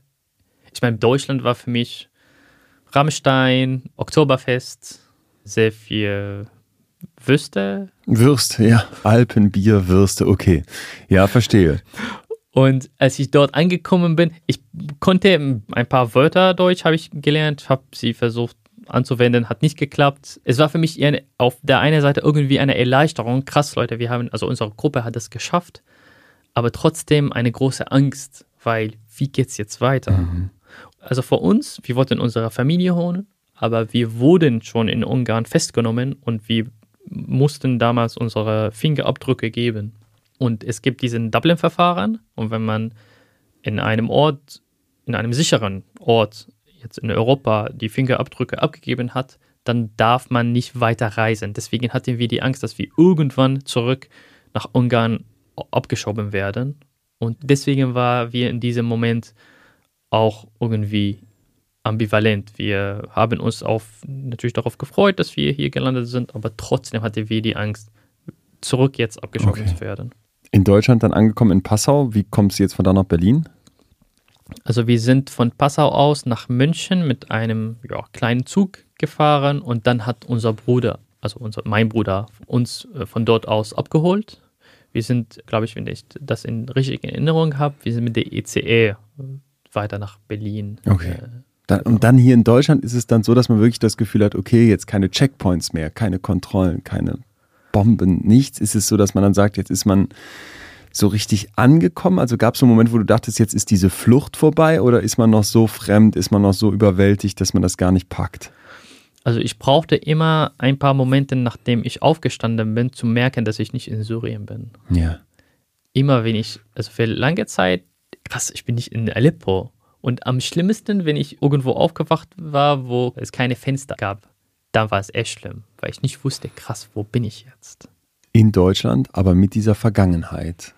ich meine, Deutschland war für mich Rammstein, Oktoberfest, sehr viel Würste. Würste, ja. Alpenbier, Würste, okay. Ja, verstehe. Und als ich dort angekommen bin, ich konnte ein paar Wörter Deutsch habe ich gelernt, habe sie versucht anzuwenden, hat nicht geklappt. Es war für mich eher auf der einen Seite irgendwie eine Erleichterung. Krass, Leute, wir haben, also unsere Gruppe hat es geschafft, aber trotzdem eine große Angst, weil wie geht's jetzt weiter? Mhm also für uns, wir wollten unsere Familie holen, aber wir wurden schon in Ungarn festgenommen und wir mussten damals unsere Fingerabdrücke geben. Und es gibt diesen Dublin-Verfahren und wenn man in einem Ort, in einem sicheren Ort, jetzt in Europa, die Fingerabdrücke abgegeben hat, dann darf man nicht weiter reisen. Deswegen hatten wir die Angst, dass wir irgendwann zurück nach Ungarn abgeschoben werden. Und deswegen war wir in diesem Moment auch irgendwie ambivalent. Wir haben uns auf, natürlich darauf gefreut, dass wir hier gelandet sind, aber trotzdem hatte wir die Angst, zurück jetzt abgeschoben okay. zu werden. In Deutschland dann angekommen in Passau. Wie kommst du jetzt von da nach Berlin? Also wir sind von Passau aus nach München mit einem ja, kleinen Zug gefahren und dann hat unser Bruder, also unser, mein Bruder, uns äh, von dort aus abgeholt. Wir sind, glaube ich, wenn ich das in richtiger Erinnerung habe, wir sind mit der ECE weiter nach Berlin. Okay. Äh, dann, und dann hier in Deutschland ist es dann so, dass man wirklich das Gefühl hat, okay, jetzt keine Checkpoints mehr, keine Kontrollen, keine Bomben, nichts. Ist es so, dass man dann sagt, jetzt ist man so richtig angekommen? Also gab es so einen Moment, wo du dachtest, jetzt ist diese Flucht vorbei oder ist man noch so fremd, ist man noch so überwältigt, dass man das gar nicht packt? Also ich brauchte immer ein paar Momente, nachdem ich aufgestanden bin, zu merken, dass ich nicht in Syrien bin. Ja. Immer wenn ich, also für lange Zeit krass, ich bin nicht in Aleppo. Und am schlimmsten, wenn ich irgendwo aufgewacht war, wo es keine Fenster gab, da war es echt schlimm, weil ich nicht wusste, krass, wo bin ich jetzt? In Deutschland, aber mit dieser Vergangenheit.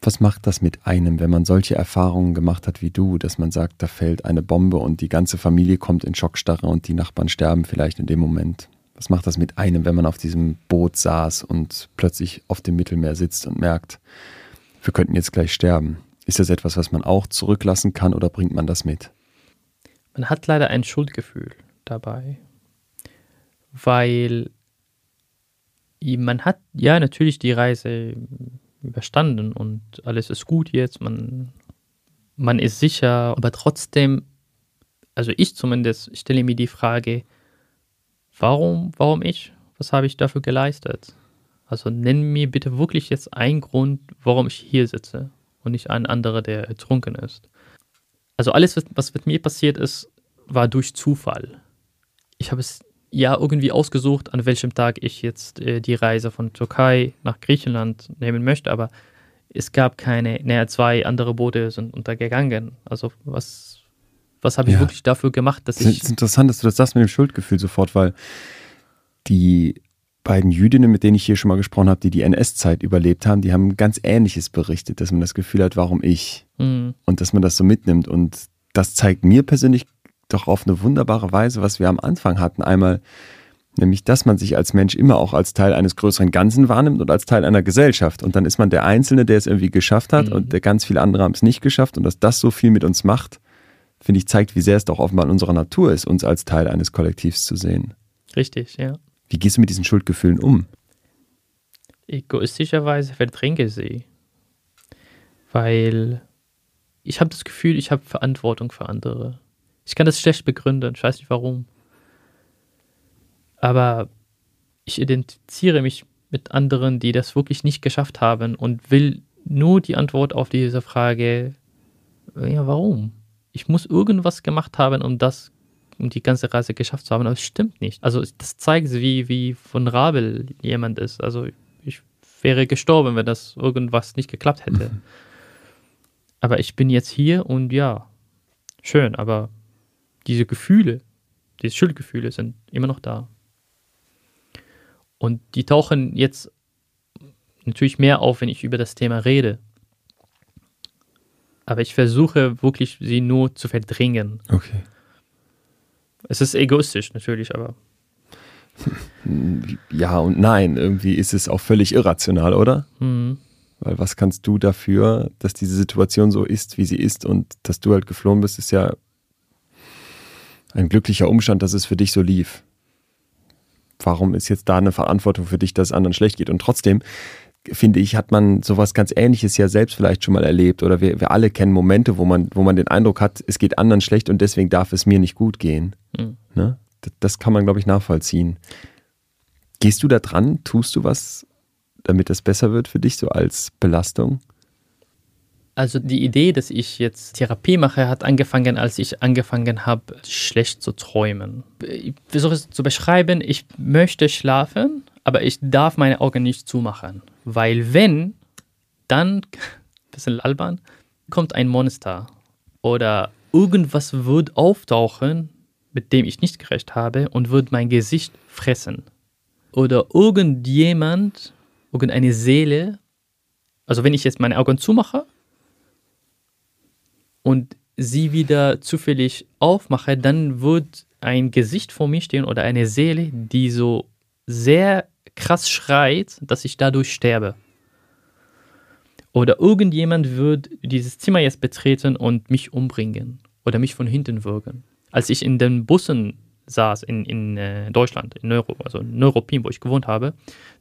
Was macht das mit einem, wenn man solche Erfahrungen gemacht hat wie du, dass man sagt, da fällt eine Bombe und die ganze Familie kommt in Schockstarre und die Nachbarn sterben vielleicht in dem Moment? Was macht das mit einem, wenn man auf diesem Boot saß und plötzlich auf dem Mittelmeer sitzt und merkt, wir könnten jetzt gleich sterben. Ist das etwas, was man auch zurücklassen kann oder bringt man das mit? Man hat leider ein Schuldgefühl dabei, weil man hat ja natürlich die Reise überstanden und alles ist gut jetzt, man, man ist sicher, aber trotzdem, also ich zumindest stelle mir die Frage, warum, warum ich? Was habe ich dafür geleistet? Also nenn mir bitte wirklich jetzt einen Grund, warum ich hier sitze und nicht ein anderer, der ertrunken ist. Also alles, was mit mir passiert ist, war durch Zufall. Ich habe es ja irgendwie ausgesucht, an welchem Tag ich jetzt äh, die Reise von Türkei nach Griechenland nehmen möchte, aber es gab keine, naja, zwei andere Boote sind untergegangen. Also was, was habe ich ja. wirklich dafür gemacht, dass ich. Es ist interessant, dass du das sagst mit dem Schuldgefühl sofort, weil die beiden Jüdinnen, mit denen ich hier schon mal gesprochen habe, die die NS-Zeit überlebt haben, die haben ganz Ähnliches berichtet, dass man das Gefühl hat, warum ich? Mhm. Und dass man das so mitnimmt. Und das zeigt mir persönlich doch auf eine wunderbare Weise, was wir am Anfang hatten. Einmal, nämlich, dass man sich als Mensch immer auch als Teil eines größeren Ganzen wahrnimmt und als Teil einer Gesellschaft. Und dann ist man der Einzelne, der es irgendwie geschafft hat mhm. und der ganz viele andere haben es nicht geschafft. Und dass das so viel mit uns macht, finde ich, zeigt, wie sehr es doch offenbar in unserer Natur ist, uns als Teil eines Kollektivs zu sehen. Richtig, ja. Wie gehst du mit diesen Schuldgefühlen um? Egoistischerweise verdränge sie. Weil ich habe das Gefühl, ich habe Verantwortung für andere. Ich kann das schlecht begründen, ich weiß nicht warum. Aber ich identifiziere mich mit anderen, die das wirklich nicht geschafft haben und will nur die Antwort auf diese Frage Ja, warum? Ich muss irgendwas gemacht haben, um das, um die ganze Reise geschafft zu haben, aber es stimmt nicht. Also das zeigt, wie, wie vulnerabel jemand ist. Also ich wäre gestorben, wenn das irgendwas nicht geklappt hätte. Mhm. Aber ich bin jetzt hier und ja, schön, aber diese Gefühle, diese Schuldgefühle sind immer noch da. Und die tauchen jetzt natürlich mehr auf, wenn ich über das Thema rede. Aber ich versuche wirklich, sie nur zu verdrängen. Okay. Es ist egoistisch natürlich, aber. Ja und nein, irgendwie ist es auch völlig irrational, oder? Mhm. Weil was kannst du dafür, dass diese Situation so ist, wie sie ist und dass du halt geflohen bist, ist ja ein glücklicher Umstand, dass es für dich so lief. Warum ist jetzt da eine Verantwortung für dich, dass es anderen schlecht geht? Und trotzdem, finde ich, hat man sowas ganz Ähnliches ja selbst vielleicht schon mal erlebt. Oder wir, wir alle kennen Momente, wo man, wo man den Eindruck hat, es geht anderen schlecht und deswegen darf es mir nicht gut gehen. Mhm. Ne? Das, das kann man, glaube ich, nachvollziehen. Gehst du da dran? Tust du was, damit es besser wird für dich, so als Belastung? Also die Idee, dass ich jetzt Therapie mache, hat angefangen, als ich angefangen habe, schlecht zu träumen. Ich versuche es zu beschreiben, ich möchte schlafen, aber ich darf meine Augen nicht zumachen. Weil wenn, dann, bisschen albern, kommt ein Monster oder irgendwas wird auftauchen, mit dem ich nicht gerecht habe und wird mein Gesicht fressen. Oder irgendjemand, irgendeine Seele, also wenn ich jetzt meine Augen zumache, und sie wieder zufällig aufmache, dann wird ein Gesicht vor mir stehen oder eine Seele, die so sehr krass schreit, dass ich dadurch sterbe. Oder irgendjemand wird dieses Zimmer jetzt betreten und mich umbringen oder mich von hinten würgen. Als ich in den Bussen saß in, in äh, Deutschland, in Neuro, also in Neuruppin, wo ich gewohnt habe,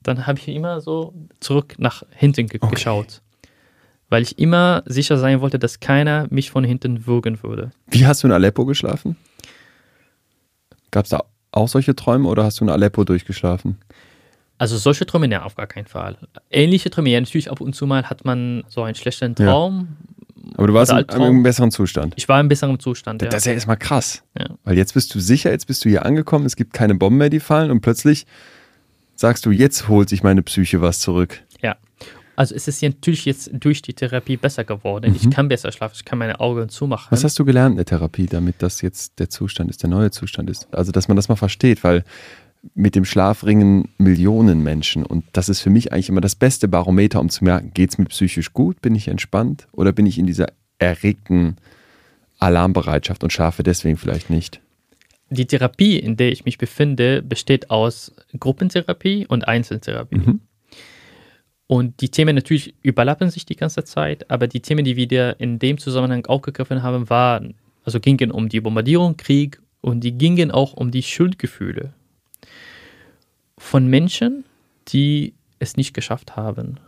dann habe ich immer so zurück nach hinten ge okay. geschaut weil ich immer sicher sein wollte, dass keiner mich von hinten würgen würde. Wie hast du in Aleppo geschlafen? Gab es da auch solche Träume oder hast du in Aleppo durchgeschlafen? Also solche Träume, ja, auf gar keinen Fall. Ähnliche Träume, ja, natürlich ab und zu mal hat man so einen schlechten Traum. Ja. Aber du warst in einem besseren Zustand. Ich war im besseren Zustand, Das ja. ist ja erstmal krass. Ja. Weil jetzt bist du sicher, jetzt bist du hier angekommen, es gibt keine Bomben mehr, die fallen und plötzlich sagst du, jetzt holt sich meine Psyche was zurück. Ja. Also es ist natürlich jetzt durch die Therapie besser geworden. Mhm. Ich kann besser schlafen, ich kann meine Augen zumachen. Was hast du gelernt in der Therapie, damit das jetzt der Zustand ist, der neue Zustand ist? Also dass man das mal versteht, weil mit dem Schlaf ringen Millionen Menschen und das ist für mich eigentlich immer das beste Barometer, um zu merken, geht es mir psychisch gut, bin ich entspannt oder bin ich in dieser erregten Alarmbereitschaft und schlafe deswegen vielleicht nicht? Die Therapie, in der ich mich befinde, besteht aus Gruppentherapie und Einzeltherapie. Mhm. Und die Themen natürlich überlappen sich die ganze Zeit, aber die Themen, die wir in dem Zusammenhang aufgegriffen haben, waren, also gingen um die Bombardierung, Krieg und die gingen auch um die Schuldgefühle von Menschen, die es nicht geschafft haben.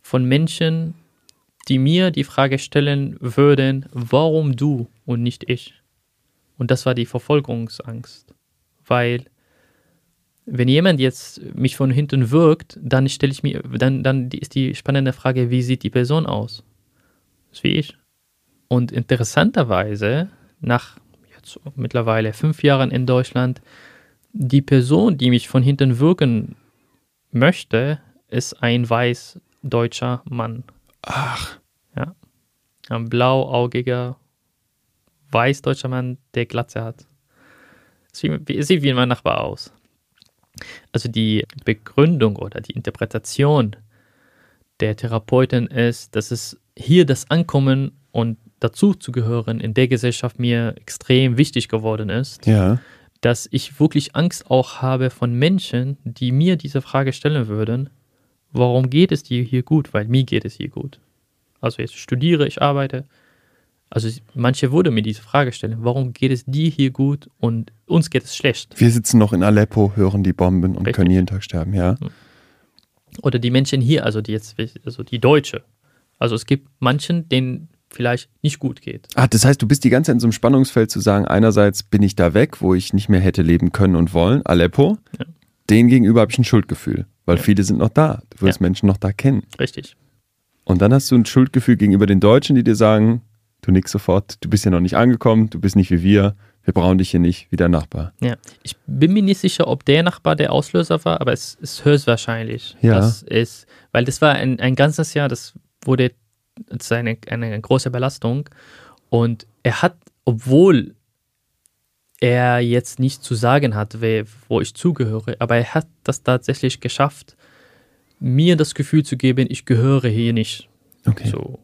Von Menschen, die mir die Frage stellen würden, warum du und nicht ich? Und das war die Verfolgungsangst, weil wenn jemand jetzt mich von hinten wirkt, dann stelle ich mir, dann, dann ist die spannende Frage, wie sieht die Person aus? Das ist wie ich. Und interessanterweise, nach jetzt mittlerweile fünf Jahren in Deutschland, die Person, die mich von hinten wirken möchte, ist ein weiß deutscher Mann. Ach. Ja. Ein blauaugiger, weiß deutscher Mann, der Glatze hat. Sieht wie mein Nachbar aus. Also die Begründung oder die Interpretation der Therapeutin ist, dass es hier das Ankommen und dazu zu gehören in der Gesellschaft mir extrem wichtig geworden ist. Ja. Dass ich wirklich Angst auch habe von Menschen, die mir diese Frage stellen würden, warum geht es dir hier gut? Weil mir geht es hier gut. Also jetzt studiere, ich arbeite, also manche würde mir diese Frage stellen, warum geht es dir hier gut und uns geht es schlecht? Wir sitzen noch in Aleppo, hören die Bomben und Richtig. können jeden Tag sterben, ja. Hm. Oder die Menschen hier, also die jetzt, also die Deutsche. Also es gibt manchen, denen vielleicht nicht gut geht. Ah, das heißt, du bist die ganze Zeit in so einem Spannungsfeld zu sagen, einerseits bin ich da weg, wo ich nicht mehr hätte leben können und wollen, Aleppo. Ja. Den gegenüber habe ich ein Schuldgefühl, weil ja. viele sind noch da. Du wirst ja. Menschen noch da kennen. Richtig. Und dann hast du ein Schuldgefühl gegenüber den Deutschen, die dir sagen, Du nix sofort. Du bist ja noch nicht angekommen, du bist nicht wie wir. Wir brauchen dich hier nicht wie der Nachbar. Ja, ich bin mir nicht sicher, ob der Nachbar der Auslöser war, aber es ist höchstwahrscheinlich. Ja. Das ist, weil das war ein, ein ganzes Jahr, das wurde das ist eine, eine große Belastung. Und er hat, obwohl er jetzt nicht zu sagen hat, wer, wo ich zugehöre, aber er hat das tatsächlich geschafft, mir das Gefühl zu geben, ich gehöre hier nicht. Okay. So.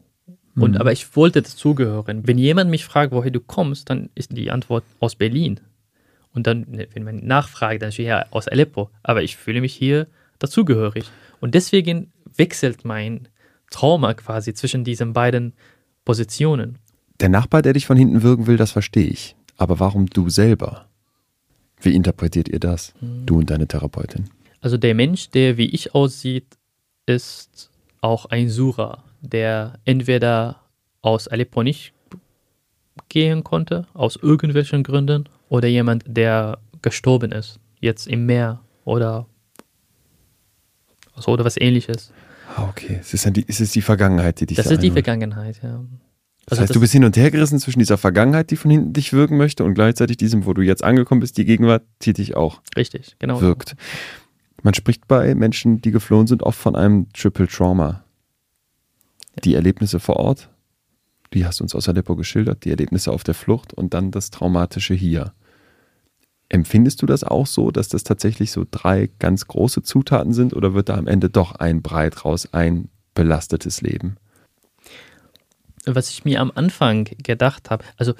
Und Mhm. aber ich wollte dazugehören. Wenn jemand mich fragt, woher du kommst, dann ist die Antwort aus Berlin. Und dann, ne, wenn man nachfragt, dann ist ja aus Aleppo. Aber ich fühle mich hier dazugehörig. Und deswegen wechselt mein Trauma quasi zwischen diesen beiden Positionen. Der Nachbar, der dich von hinten wirken will, das verstehe ich. Aber warum du selber? Wie interpretiert ihr das? Du und deine Therapeutin. Also der Mensch, der wie ich aussieht, ist auch ein Sura, der entweder aus Aleppo nicht gehen konnte, aus irgendwelchen Gründen, oder jemand, der gestorben ist, jetzt im Meer oder so oder was ähnliches. Ah, okay. Es ist, dann die, es ist die Vergangenheit, die dich Das da ist die einholt. Vergangenheit, ja. Das Also heißt, du bist hin und her gerissen zwischen dieser Vergangenheit, die von hinten dich wirken möchte, und gleichzeitig diesem, wo du jetzt angekommen bist, die Gegenwart, die dich auch richtig, genau. wirkt. Man spricht bei Menschen, die geflohen sind, oft von einem Triple Trauma. Die Erlebnisse vor Ort, die hast du uns aus Aleppo geschildert, die Erlebnisse auf der Flucht und dann das Traumatische hier. Empfindest du das auch so, dass das tatsächlich so drei ganz große Zutaten sind oder wird da am Ende doch ein Breit raus, ein belastetes Leben? was ich mir am Anfang gedacht habe, also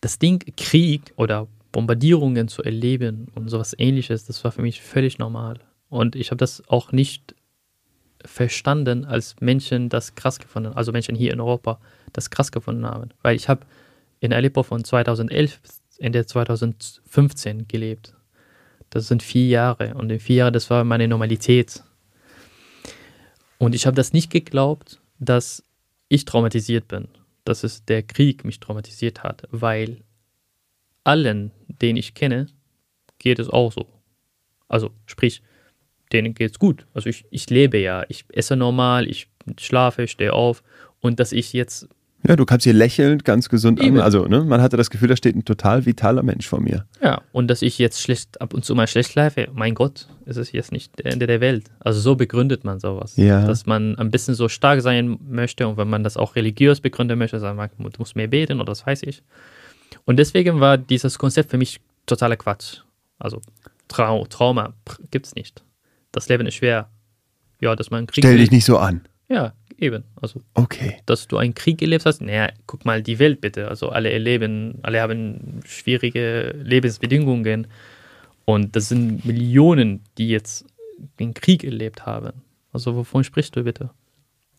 das Ding Krieg oder Bombardierungen zu erleben und sowas ähnliches, das war für mich völlig normal. Und ich habe das auch nicht verstanden, als Menschen das krass gefunden, also Menschen hier in Europa das krass gefunden haben. Weil ich habe in Aleppo von 2011 bis Ende 2015 gelebt. Das sind vier Jahre und in vier Jahren, das war meine Normalität. Und ich habe das nicht geglaubt, dass ich traumatisiert bin, dass es der Krieg mich traumatisiert hat, weil allen, den ich kenne, geht es auch so. Also sprich, denen geht es gut. Also ich, ich lebe ja, ich esse normal, ich schlafe, stehe auf und dass ich jetzt, Ja, du kannst hier lächelnd, ganz gesund an. Eben. Also, ne, man hatte das Gefühl, da steht ein total vitaler Mensch vor mir. ja, und dass ich jetzt schlecht, ab und zu mal schlecht schlafe, mein Gott, es ist jetzt nicht der Ende der Welt. Also so begründet man sowas. Ja. Dass man ein bisschen so stark sein möchte und wenn man das auch religiös begründen möchte, sagt man, du musst mehr beten oder das weiß ich. Und deswegen war dieses Konzept für mich totaler Quatsch. Also Trau Trauma gibt es nicht. Das Leben ist schwer. Ja, dass man Krieg Stell dich nicht so an. Ja, eben. Also Okay. dass du einen Krieg erlebt hast. Naja, guck mal die Welt bitte. Also alle erleben, alle haben schwierige Lebensbedingungen. Und das sind Millionen, die jetzt den Krieg erlebt haben. Also wovon sprichst du bitte?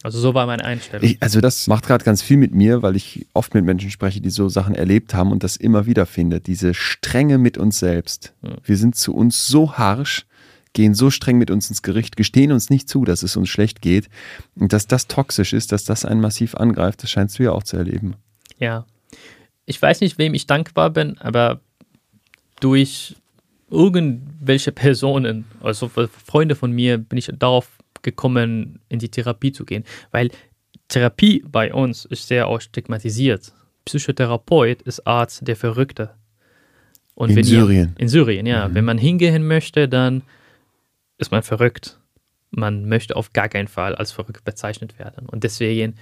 Also so war meine Einstellung. Ich, also das macht gerade ganz viel mit mir, weil ich oft mit Menschen spreche, die so Sachen erlebt haben und das immer wieder finde. Diese Strenge mit uns selbst. Ja. Wir sind zu uns so harsch, gehen so streng mit uns ins Gericht, gestehen uns nicht zu, dass es uns schlecht geht. Und dass das toxisch ist, dass das einen massiv angreift, das scheinst du ja auch zu erleben. ja. Ich weiß nicht, wem ich dankbar bin, aber durch irgendwelche Personen, also Freunde von mir, bin ich darauf gekommen, in die Therapie zu gehen. Weil Therapie bei uns ist sehr auch stigmatisiert. Psychotherapeut ist Arzt der Verrückte. Und In Syrien. Ihr, in Syrien, ja. Mhm. Wenn man hingehen möchte, dann ist man verrückt. Man möchte auf gar keinen Fall als verrückt bezeichnet werden. Und deswegen,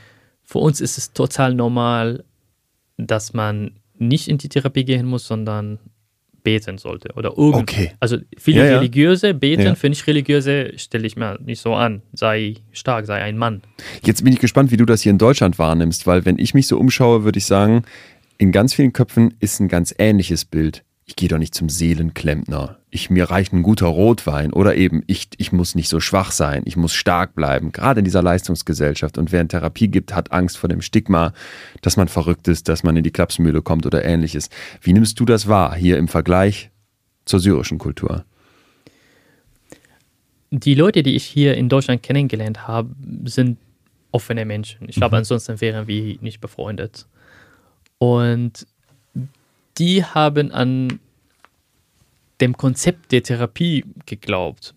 für uns ist es total normal, dass man nicht in die Therapie gehen muss, sondern beten sollte oder irgend. Okay. Also viele Ja, ja. religiöse beten, Ja. für nicht religiöse stelle ich mir nicht so an. Sei stark, sei ein Mann. Jetzt bin ich gespannt, wie du das hier in Deutschland wahrnimmst, weil wenn ich mich so umschaue, würde ich sagen, in ganz vielen Köpfen ist ein ganz ähnliches Bild. Ich gehe doch nicht zum Seelenklempner. Ich, mir reicht ein guter Rotwein oder eben ich, ich muss nicht so schwach sein, ich muss stark bleiben, gerade in dieser Leistungsgesellschaft. Und wer in Therapie gibt, hat Angst vor dem Stigma, dass man verrückt ist, dass man in die Klapsmühle kommt oder ähnliches. Wie nimmst du das wahr hier im Vergleich zur syrischen Kultur? Die Leute, die ich hier in Deutschland kennengelernt habe, sind offene Menschen. Ich glaube, Mhm. ansonsten wären wir nicht befreundet. Und die haben an dem Konzept der Therapie geglaubt.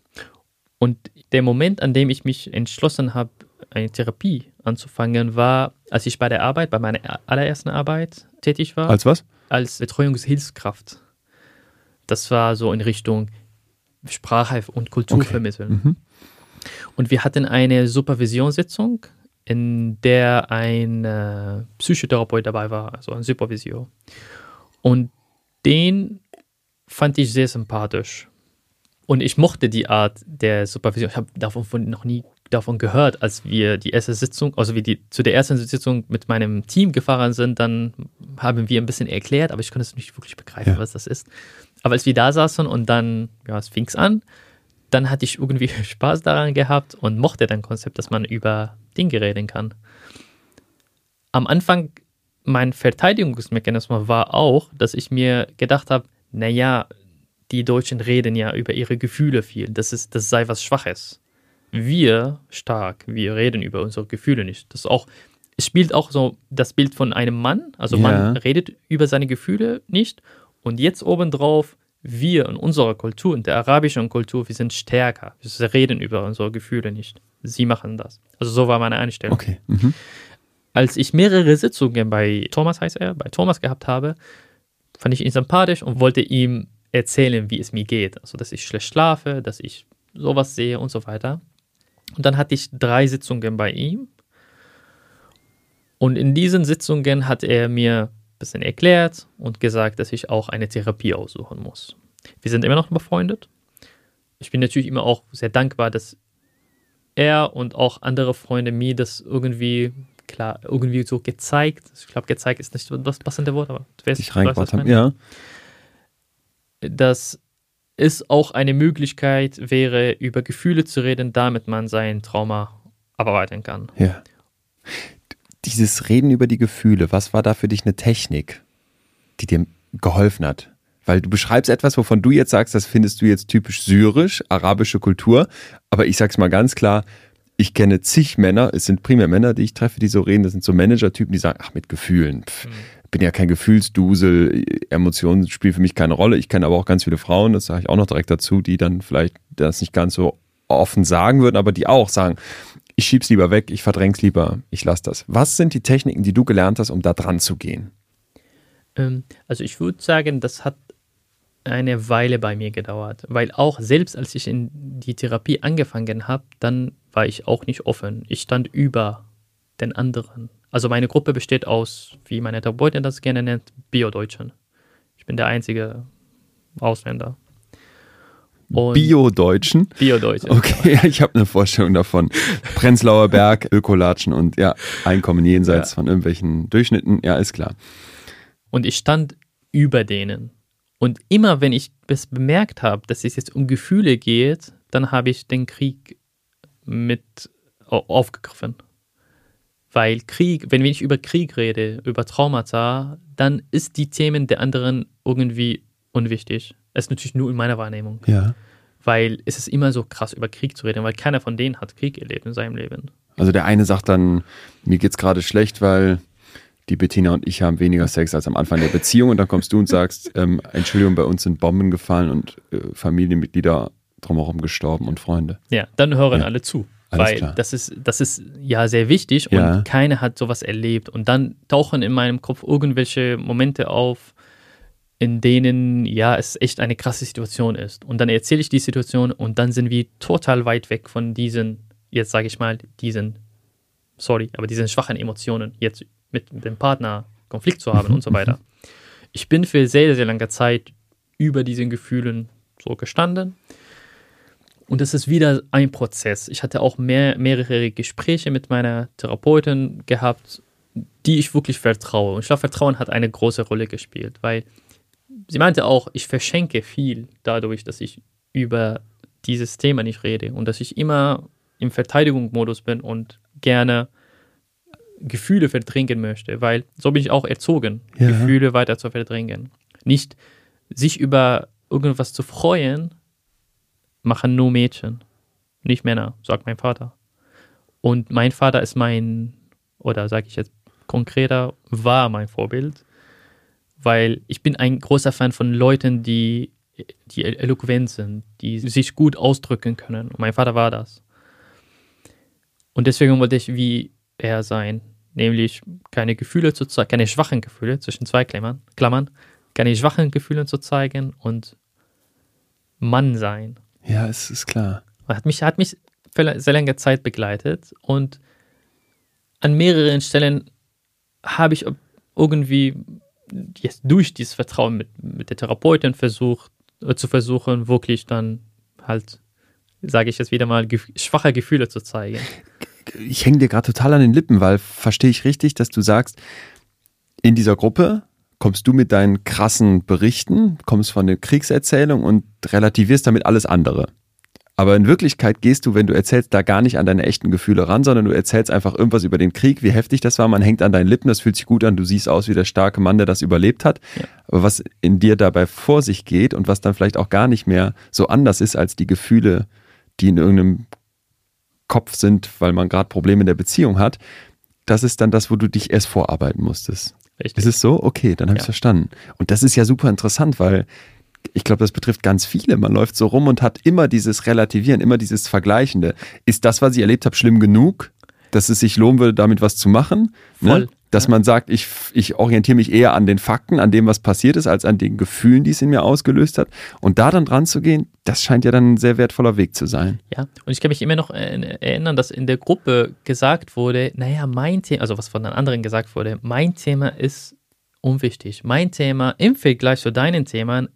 Und der Moment, an dem ich mich entschlossen habe, eine Therapie anzufangen, war, als ich bei der Arbeit, bei meiner allerersten Arbeit tätig war. Als was? Als Betreuungshilfskraft. Das war so in Richtung Sprache und Kultur Okay. vermitteln. Mhm. Und wir hatten eine Supervisionssitzung, in der ein äh, Psychotherapeut dabei war, also ein Supervisor. Und den fand ich sehr sympathisch. Und ich mochte die Art der Supervision. Ich habe davon von, noch nie davon gehört, als wir die erste Sitzung, also wir die, zu der ersten Sitzung mit meinem Team gefahren sind, dann haben wir ein bisschen erklärt, aber ich konnte es nicht wirklich begreifen, Ja. was das ist. Aber als wir da saßen und dann, ja, es fing an, dann hatte ich irgendwie Spaß daran gehabt und mochte dann Konzept, dass man über Dinge reden kann. Am Anfang, mein Verteidigungsmechanismus war auch, dass ich mir gedacht habe, naja, die Deutschen reden ja über ihre Gefühle viel. Das, ist, das sei was Schwaches. Wir stark, wir reden über unsere Gefühle nicht. Das auch, es spielt auch so das Bild von einem Mann. Also Ja. man redet über seine Gefühle nicht. Und jetzt obendrauf, wir in unserer Kultur, in der arabischen Kultur, wir sind stärker. Wir reden über unsere Gefühle nicht. Sie machen das. Also so war meine Einstellung Okay. Mhm. als ich mehrere Sitzungen bei Thomas heißt er, bei Thomas gehabt habe, fand ich ihn sympathisch und wollte ihm erzählen, wie es mir geht. Also, dass ich schlecht schlafe, dass ich sowas sehe und so weiter. Und dann hatte ich drei Sitzungen bei ihm. Und in diesen Sitzungen hat er mir ein bisschen erklärt und gesagt, dass ich auch eine Therapie aussuchen muss. Wir sind immer noch befreundet. Ich bin natürlich immer auch sehr dankbar, dass er und auch andere Freunde mir das irgendwie klar irgendwie so gezeigt. Ich glaube, gezeigt ist nicht das passende Wort, aber du weißt, Ich weißt, was haben. Ja. Dass es auch eine Möglichkeit wäre, über Gefühle zu reden, damit man sein Trauma abarbeiten kann. Ja. Dieses Reden über die Gefühle, was war da für dich eine Technik, die dir geholfen hat? Weil du beschreibst etwas, wovon du jetzt sagst, das findest du jetzt typisch syrisch, arabische Kultur. Aber ich sag's mal ganz klar, ich kenne zig Männer, es sind primär Männer, die ich treffe, die so reden, das sind so Manager-Typen, die sagen, ach, mit Gefühlen, pff, bin ja kein Gefühlsdusel, Emotionen spielen für mich keine Rolle. Ich kenne aber auch ganz viele Frauen, das sage ich auch noch direkt dazu, die dann vielleicht das nicht ganz so offen sagen würden, aber die auch sagen, ich schieb's lieber weg, ich verdräng's lieber, ich lasse das. Was sind die Techniken, die du gelernt hast, um da dran zu gehen? Ähm, also ich würde sagen, das hat eine Weile bei mir gedauert, weil auch selbst als ich in die Therapie angefangen habe, dann war ich auch nicht offen. Ich stand über den anderen. Also meine Gruppe besteht aus, wie meine Therapeutin das gerne nennt, Bio-Deutschen. Ich bin der einzige Ausländer. Bio-Deutschen? Bio-Deutsche. Okay, ich habe eine Vorstellung davon. Prenzlauer Berg, Ökolatschen und ja, Einkommen jenseits Ja. von irgendwelchen Durchschnitten, ja, ist klar. Und ich stand über denen. Und immer wenn ich es bemerkt habe, dass es jetzt um Gefühle geht, dann habe ich den Krieg mit au- aufgegriffen. Weil Krieg, wenn ich über Krieg rede, über Traumata, dann ist die Themen der anderen irgendwie unwichtig. Es ist natürlich nur in meiner Wahrnehmung. Ja. Weil es ist immer so krass, über Krieg zu reden, weil keiner von denen hat Krieg erlebt in seinem Leben. Also der eine sagt dann, mir geht's gerade schlecht, weil die Bettina und ich haben weniger Sex als am Anfang der Beziehung und dann kommst du und sagst, ähm, Entschuldigung, bei uns sind Bomben gefallen und äh, Familienmitglieder drumherum gestorben und Freunde. Ja, dann hören Ja. alle zu. Alles weil klar. das ist, das ist ja sehr wichtig Ja. und keiner hat sowas erlebt. Und dann tauchen in meinem Kopf irgendwelche Momente auf, in denen ja es echt eine krasse Situation ist. Und dann erzähle ich die Situation und dann sind wir total weit weg von diesen, jetzt sage ich mal, diesen, sorry, aber diesen schwachen Emotionen, jetzt mit dem Partner Konflikt zu haben und so weiter. Ich bin für sehr, sehr lange Zeit über diesen Gefühlen so gestanden. Und das ist wieder ein Prozess. Ich hatte auch mehr, mehrere Gespräche mit meiner Therapeutin gehabt, die ich wirklich vertraue. Und ich glaube, Vertrauen hat eine große Rolle gespielt, weil sie meinte auch, ich verschenke viel dadurch, dass ich über dieses Thema nicht rede und dass ich immer im Verteidigungsmodus bin und gerne Gefühle verdrängen möchte, weil so bin ich auch erzogen, Ja. Gefühle weiter zu verdrängen. Nicht sich über irgendwas zu freuen, machen nur Mädchen, nicht Männer, sagt mein Vater. Und mein Vater ist mein, oder sage ich jetzt konkreter, war mein Vorbild, weil ich bin ein großer Fan von Leuten, die, die eloquent sind, die sich gut ausdrücken können. Und mein Vater war das. Und deswegen wollte ich wie eher sein, nämlich keine Gefühle zu zeigen, keine schwachen Gefühle zwischen zwei Klammern, Klammern, keine schwachen Gefühle zu zeigen und Mann sein. Ja, es ist klar. Hat mich, hat mich für sehr lange Zeit begleitet und an mehreren Stellen habe ich irgendwie jetzt durch dieses Vertrauen mit, mit der Therapeutin versucht, äh, zu versuchen, wirklich dann halt, sage ich jetzt wieder mal, gef schwache Gefühle zu zeigen. Ich hänge dir gerade total an den Lippen, weil verstehe ich richtig, dass du sagst, in dieser Gruppe kommst du mit deinen krassen Berichten, kommst von der Kriegserzählung und relativierst damit alles andere. Aber in Wirklichkeit gehst du, wenn du erzählst, da gar nicht an deine echten Gefühle ran, sondern du erzählst einfach irgendwas über den Krieg, wie heftig das war. Man hängt an deinen Lippen, das fühlt sich gut an, du siehst aus wie der starke Mann, der das überlebt hat. Ja. Aber was in dir dabei vor sich geht und was dann vielleicht auch gar nicht mehr so anders ist als die Gefühle, die in irgendeinem Kopf sind, weil man gerade Probleme in der Beziehung hat, das ist dann das, wo du dich erst vorarbeiten musstest. Richtig. Ist es so? Okay, dann habe ich es verstanden. Und das ist ja super interessant, weil ich glaube, das betrifft ganz viele. Man läuft so rum und hat immer dieses Relativieren, immer dieses Vergleichende. Ist das, was ich erlebt habe, schlimm genug, dass es sich lohnen würde, damit was zu machen? Ne? Voll. Ne? Dass man sagt, ich, ich orientiere mich eher an den Fakten, an dem, was passiert ist, als an den Gefühlen, die es in mir ausgelöst hat. Und da dann dran zu gehen, das scheint ja dann ein sehr wertvoller Weg zu sein. Ja, und ich kann mich immer noch erinnern, dass in der Gruppe gesagt wurde, naja, mein Thema, also was von den anderen gesagt wurde, mein Thema ist unwichtig. Mein Thema im Vergleich zu deinen Themen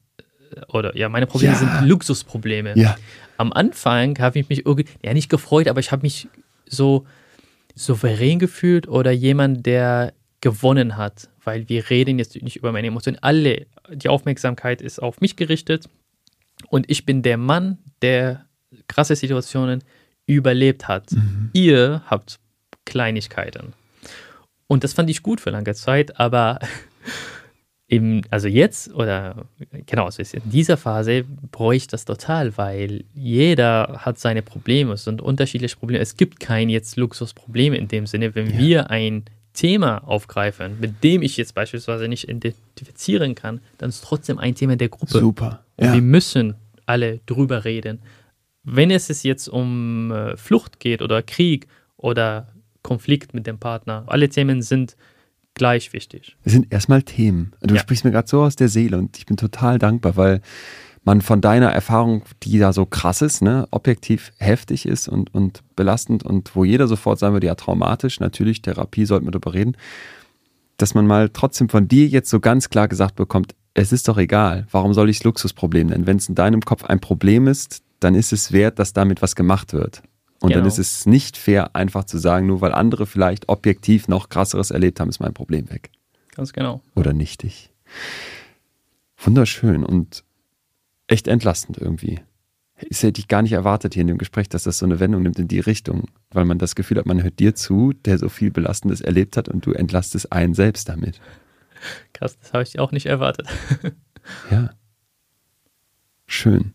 oder ja, meine Probleme ja. sind Luxusprobleme. Ja. Am Anfang habe ich mich irgendwie, ja nicht gefreut, aber ich habe mich so souverän gefühlt oder jemand, der gewonnen hat, weil wir reden jetzt nicht über meine Emotionen. Alle, die Aufmerksamkeit ist auf mich gerichtet und ich bin der Mann, der krasse Situationen überlebt hat. Mhm. Ihr habt Kleinigkeiten. Und das fand ich gut für lange Zeit, aber im, also jetzt oder genau, also in dieser Phase bräuchte ich das total, weil jeder hat seine Probleme, es sind unterschiedliche Probleme. Es gibt kein jetzt Luxusproblem in dem Sinne, wenn ja. wir ein Thema aufgreifen, mit dem ich jetzt beispielsweise nicht identifizieren kann, dann ist trotzdem ein Thema der Gruppe. Super. Ja. Und wir müssen alle drüber reden. Wenn es jetzt um äh, Flucht geht oder Krieg oder Konflikt mit dem Partner, alle Themen sind gleich wichtig. Es sind erstmal Themen. Du ja. sprichst mir gerade so aus der Seele und ich bin total dankbar, weil man von deiner Erfahrung, die da so krass ist, ne, objektiv heftig ist und, und belastend und wo jeder sofort sagen würde, ja, traumatisch, natürlich, Therapie, sollten wir darüber reden, dass man mal trotzdem von dir jetzt so ganz klar gesagt bekommt, es ist doch egal, warum soll ich das Luxusproblem nennen? Wenn es in deinem Kopf ein Problem ist, dann ist es wert, dass damit was gemacht wird. Und genau. dann ist es nicht fair, einfach zu sagen, nur weil andere vielleicht objektiv noch krasseres erlebt haben, ist mein Problem weg. Ganz genau. Oder nichtig. Wunderschön und echt entlastend irgendwie. Das hätte ich gar nicht erwartet hier in dem Gespräch, dass das so eine Wendung nimmt in die Richtung, weil man das Gefühl hat, man hört dir zu, der so viel Belastendes erlebt hat und du entlastest einen selbst damit. Krass, das habe ich auch nicht erwartet. ja. Schön.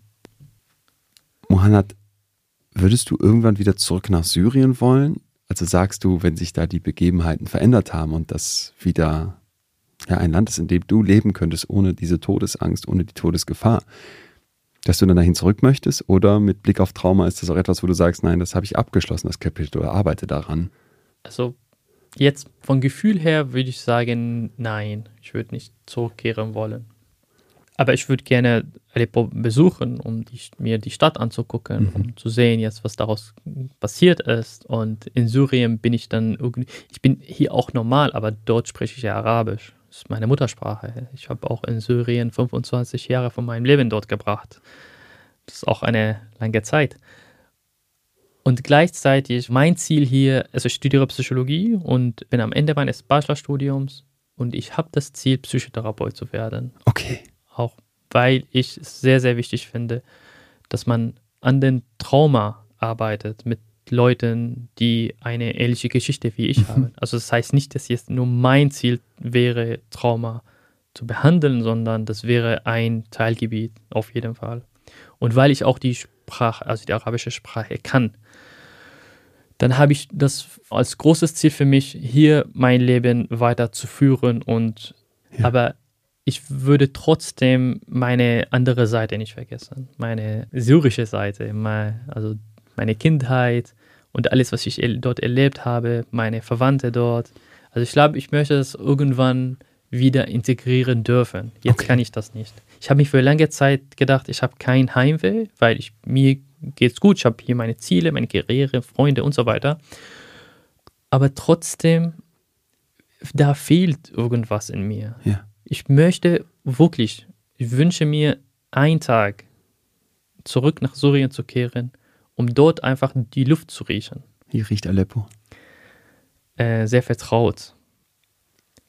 Mohanad, Würdest du irgendwann wieder zurück nach Syrien wollen? Also sagst du, wenn sich da die Begebenheiten verändert haben und das wieder ja, ein Land ist, in dem du leben könntest, ohne diese Todesangst, ohne die Todesgefahr, dass du dann dahin zurück möchtest? Oder mit Blick auf Trauma ist das auch etwas, wo du sagst, nein, das habe ich abgeschlossen, das Kapitel, oder arbeite daran? Also jetzt vom Gefühl her würde ich sagen, nein, ich würde nicht zurückkehren wollen. Aber ich würde gerne Aleppo besuchen, um die, mir die Stadt anzugucken, mhm. um zu sehen jetzt, was daraus passiert ist. Und in Syrien bin ich dann irgendwie, ich bin hier auch normal, aber dort spreche ich ja Arabisch. Das ist meine Muttersprache. Ich habe auch in Syrien 25 Jahre von meinem Leben dort gebracht. Das ist auch eine lange Zeit. Und gleichzeitig mein Ziel hier, also ich studiere Psychologie und bin am Ende meines Bachelorstudiums und ich habe das Ziel, Psychotherapeut zu werden. Okay auch weil ich es sehr, sehr wichtig finde, dass man an den Trauma arbeitet mit Leuten, die eine ähnliche Geschichte wie ich mhm. haben. Also das heißt nicht, dass jetzt nur mein Ziel wäre, Trauma zu behandeln, sondern das wäre ein Teilgebiet auf jeden Fall. Und weil ich auch die Sprache, also die arabische Sprache kann, dann habe ich das als großes Ziel für mich, hier mein Leben weiterzuführen und ja. aber ich würde trotzdem meine andere Seite nicht vergessen, meine syrische Seite, also meine Kindheit und alles, was ich dort erlebt habe, meine Verwandte dort. Also ich glaube, ich möchte das irgendwann wieder integrieren dürfen. Jetzt okay. kann ich das nicht. Ich habe mich für lange Zeit gedacht, ich habe kein Heimweh, weil ich, mir geht's gut, ich habe hier meine Ziele, meine Karriere, Freunde und so weiter. Aber trotzdem, da fehlt irgendwas in mir. Ja. Ich möchte wirklich, ich wünsche mir einen Tag zurück nach Syrien zu kehren, um dort einfach die Luft zu riechen. Wie riecht Aleppo? Äh, sehr vertraut.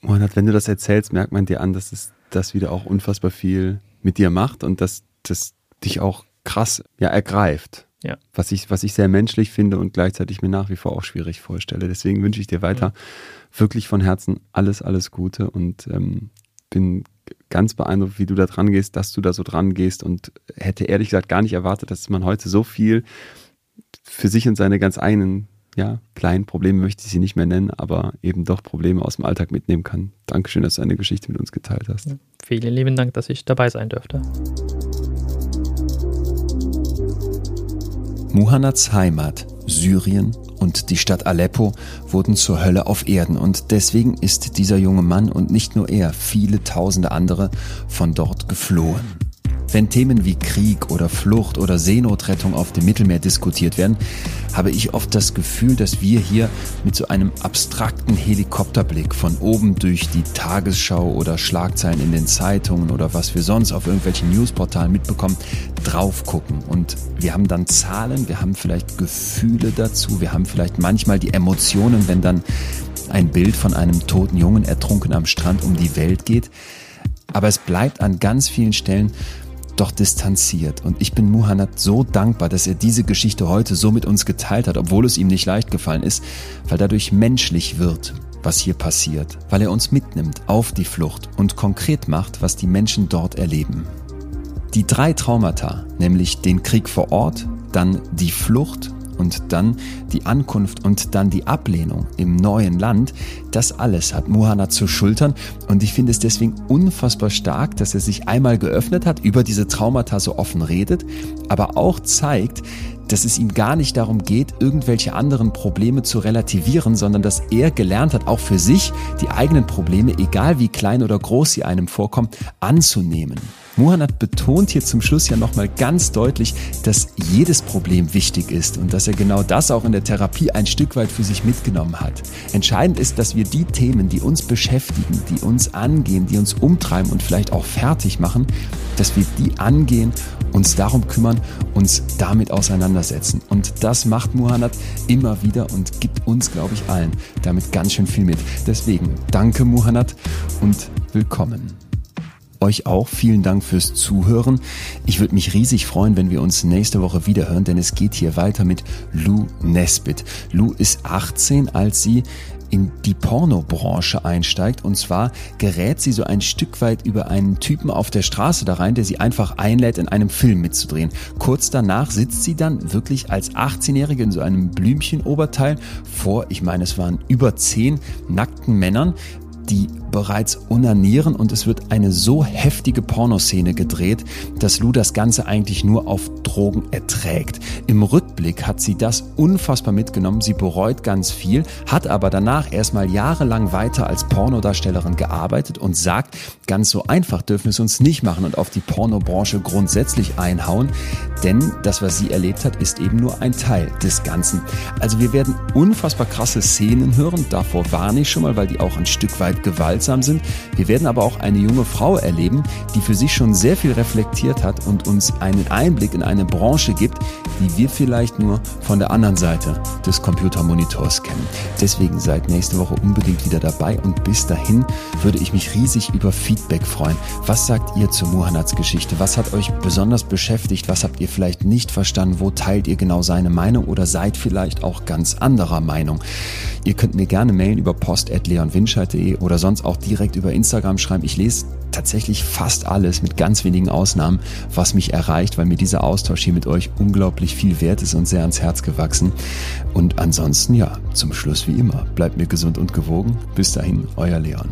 Und wenn du das erzählst, merkt man dir an, dass es das wieder auch unfassbar viel mit dir macht und dass das dich auch krass ja, ergreift. Ja. Was, ich, was ich sehr menschlich finde und gleichzeitig mir nach wie vor auch schwierig vorstelle. Deswegen wünsche ich dir weiter mhm. wirklich von Herzen alles, alles Gute und ähm, bin ganz beeindruckt, wie du da dran gehst, dass du da so dran gehst und hätte ehrlich gesagt gar nicht erwartet, dass man heute so viel für sich und seine ganz eigenen ja, kleinen Probleme möchte ich sie nicht mehr nennen, aber eben doch Probleme aus dem Alltag mitnehmen kann. Dankeschön, dass du eine Geschichte mit uns geteilt hast. Ja, vielen lieben Dank, dass ich dabei sein durfte. Muhannads Heimat, Syrien und die Stadt Aleppo wurden zur Hölle auf Erden und deswegen ist dieser junge Mann und nicht nur er, viele tausende andere von dort geflohen. Wenn Themen wie Krieg oder Flucht oder Seenotrettung auf dem Mittelmeer diskutiert werden, habe ich oft das Gefühl, dass wir hier mit so einem abstrakten Helikopterblick von oben durch die Tagesschau oder Schlagzeilen in den Zeitungen oder was wir sonst auf irgendwelchen Newsportalen mitbekommen, drauf gucken. Und wir haben dann Zahlen, wir haben vielleicht Gefühle dazu, wir haben vielleicht manchmal die Emotionen, wenn dann ein Bild von einem toten Jungen ertrunken am Strand um die Welt geht. Aber es bleibt an ganz vielen Stellen doch distanziert. Und ich bin Muhannad so dankbar, dass er diese Geschichte heute so mit uns geteilt hat, obwohl es ihm nicht leicht gefallen ist, weil dadurch menschlich wird, was hier passiert, weil er uns mitnimmt auf die Flucht und konkret macht, was die Menschen dort erleben. Die drei Traumata, nämlich den Krieg vor Ort, dann die Flucht und dann die Ankunft und dann die Ablehnung im neuen Land, das alles hat Muhannad zu schultern und ich finde es deswegen unfassbar stark, dass er sich einmal geöffnet hat, über diese Traumata so offen redet, aber auch zeigt, dass es ihm gar nicht darum geht, irgendwelche anderen Probleme zu relativieren, sondern dass er gelernt hat, auch für sich die eigenen Probleme, egal wie klein oder groß sie einem vorkommen, anzunehmen. Muhannad betont hier zum Schluss ja nochmal ganz deutlich, dass jedes Problem wichtig ist und dass er genau das auch in der Therapie ein Stück weit für sich mitgenommen hat. Entscheidend ist, dass wir die Themen, die uns beschäftigen, die uns angehen, die uns umtreiben und vielleicht auch fertig machen, dass wir die angehen, uns darum kümmern, uns damit auseinandersetzen. Und das macht Muhannad immer wieder und gibt uns, glaube ich, allen damit ganz schön viel mit. Deswegen danke Muhannad und willkommen. Euch auch vielen Dank fürs Zuhören. Ich würde mich riesig freuen, wenn wir uns nächste Woche wiederhören, denn es geht hier weiter mit Lou Nesbitt. Lou ist 18, als sie in die Pornobranche einsteigt. Und zwar gerät sie so ein Stück weit über einen Typen auf der Straße da rein, der sie einfach einlädt, in einem Film mitzudrehen. Kurz danach sitzt sie dann wirklich als 18-Jährige in so einem Blümchenoberteil vor, ich meine, es waren über zehn nackten Männern, die bereits unanieren und es wird eine so heftige Pornoszene gedreht, dass Lou das Ganze eigentlich nur auf Drogen erträgt. Im Rückblick hat sie das unfassbar mitgenommen, sie bereut ganz viel, hat aber danach erstmal jahrelang weiter als Pornodarstellerin gearbeitet und sagt, ganz so einfach dürfen es uns nicht machen und auf die Pornobranche grundsätzlich einhauen, denn das, was sie erlebt hat, ist eben nur ein Teil des Ganzen. Also wir werden unfassbar krasse Szenen hören, davor warne ich schon mal, weil die auch ein Stück weit Gewalt unterhaltsam sind. Wir werden aber auch eine junge Frau erleben, die für sich schon sehr viel reflektiert hat und uns einen Einblick in eine Branche gibt, die wir vielleicht nur von der anderen Seite des Computermonitors kennen. Deswegen seid nächste Woche unbedingt wieder dabei und bis dahin würde ich mich riesig über Feedback freuen. Was sagt ihr zu Muhannads Geschichte? Was hat euch besonders beschäftigt? Was habt ihr vielleicht nicht verstanden? Wo teilt ihr genau seine Meinung oder seid vielleicht auch ganz anderer Meinung? Ihr könnt mir gerne mailen über post.leonwinscheid.de oder sonst auch direkt über Instagram schreiben. Ich lese tatsächlich fast alles mit ganz wenigen Ausnahmen, was mich erreicht, weil mir dieser Austausch hier mit euch unglaublich viel wert ist und sehr ans Herz gewachsen. Und ansonsten ja, zum Schluss wie immer, bleibt mir gesund und gewogen. Bis dahin, euer Leon.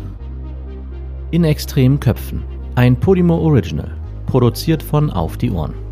In extremen Köpfen. Ein Podimo Original. Produziert von Auf die Ohren.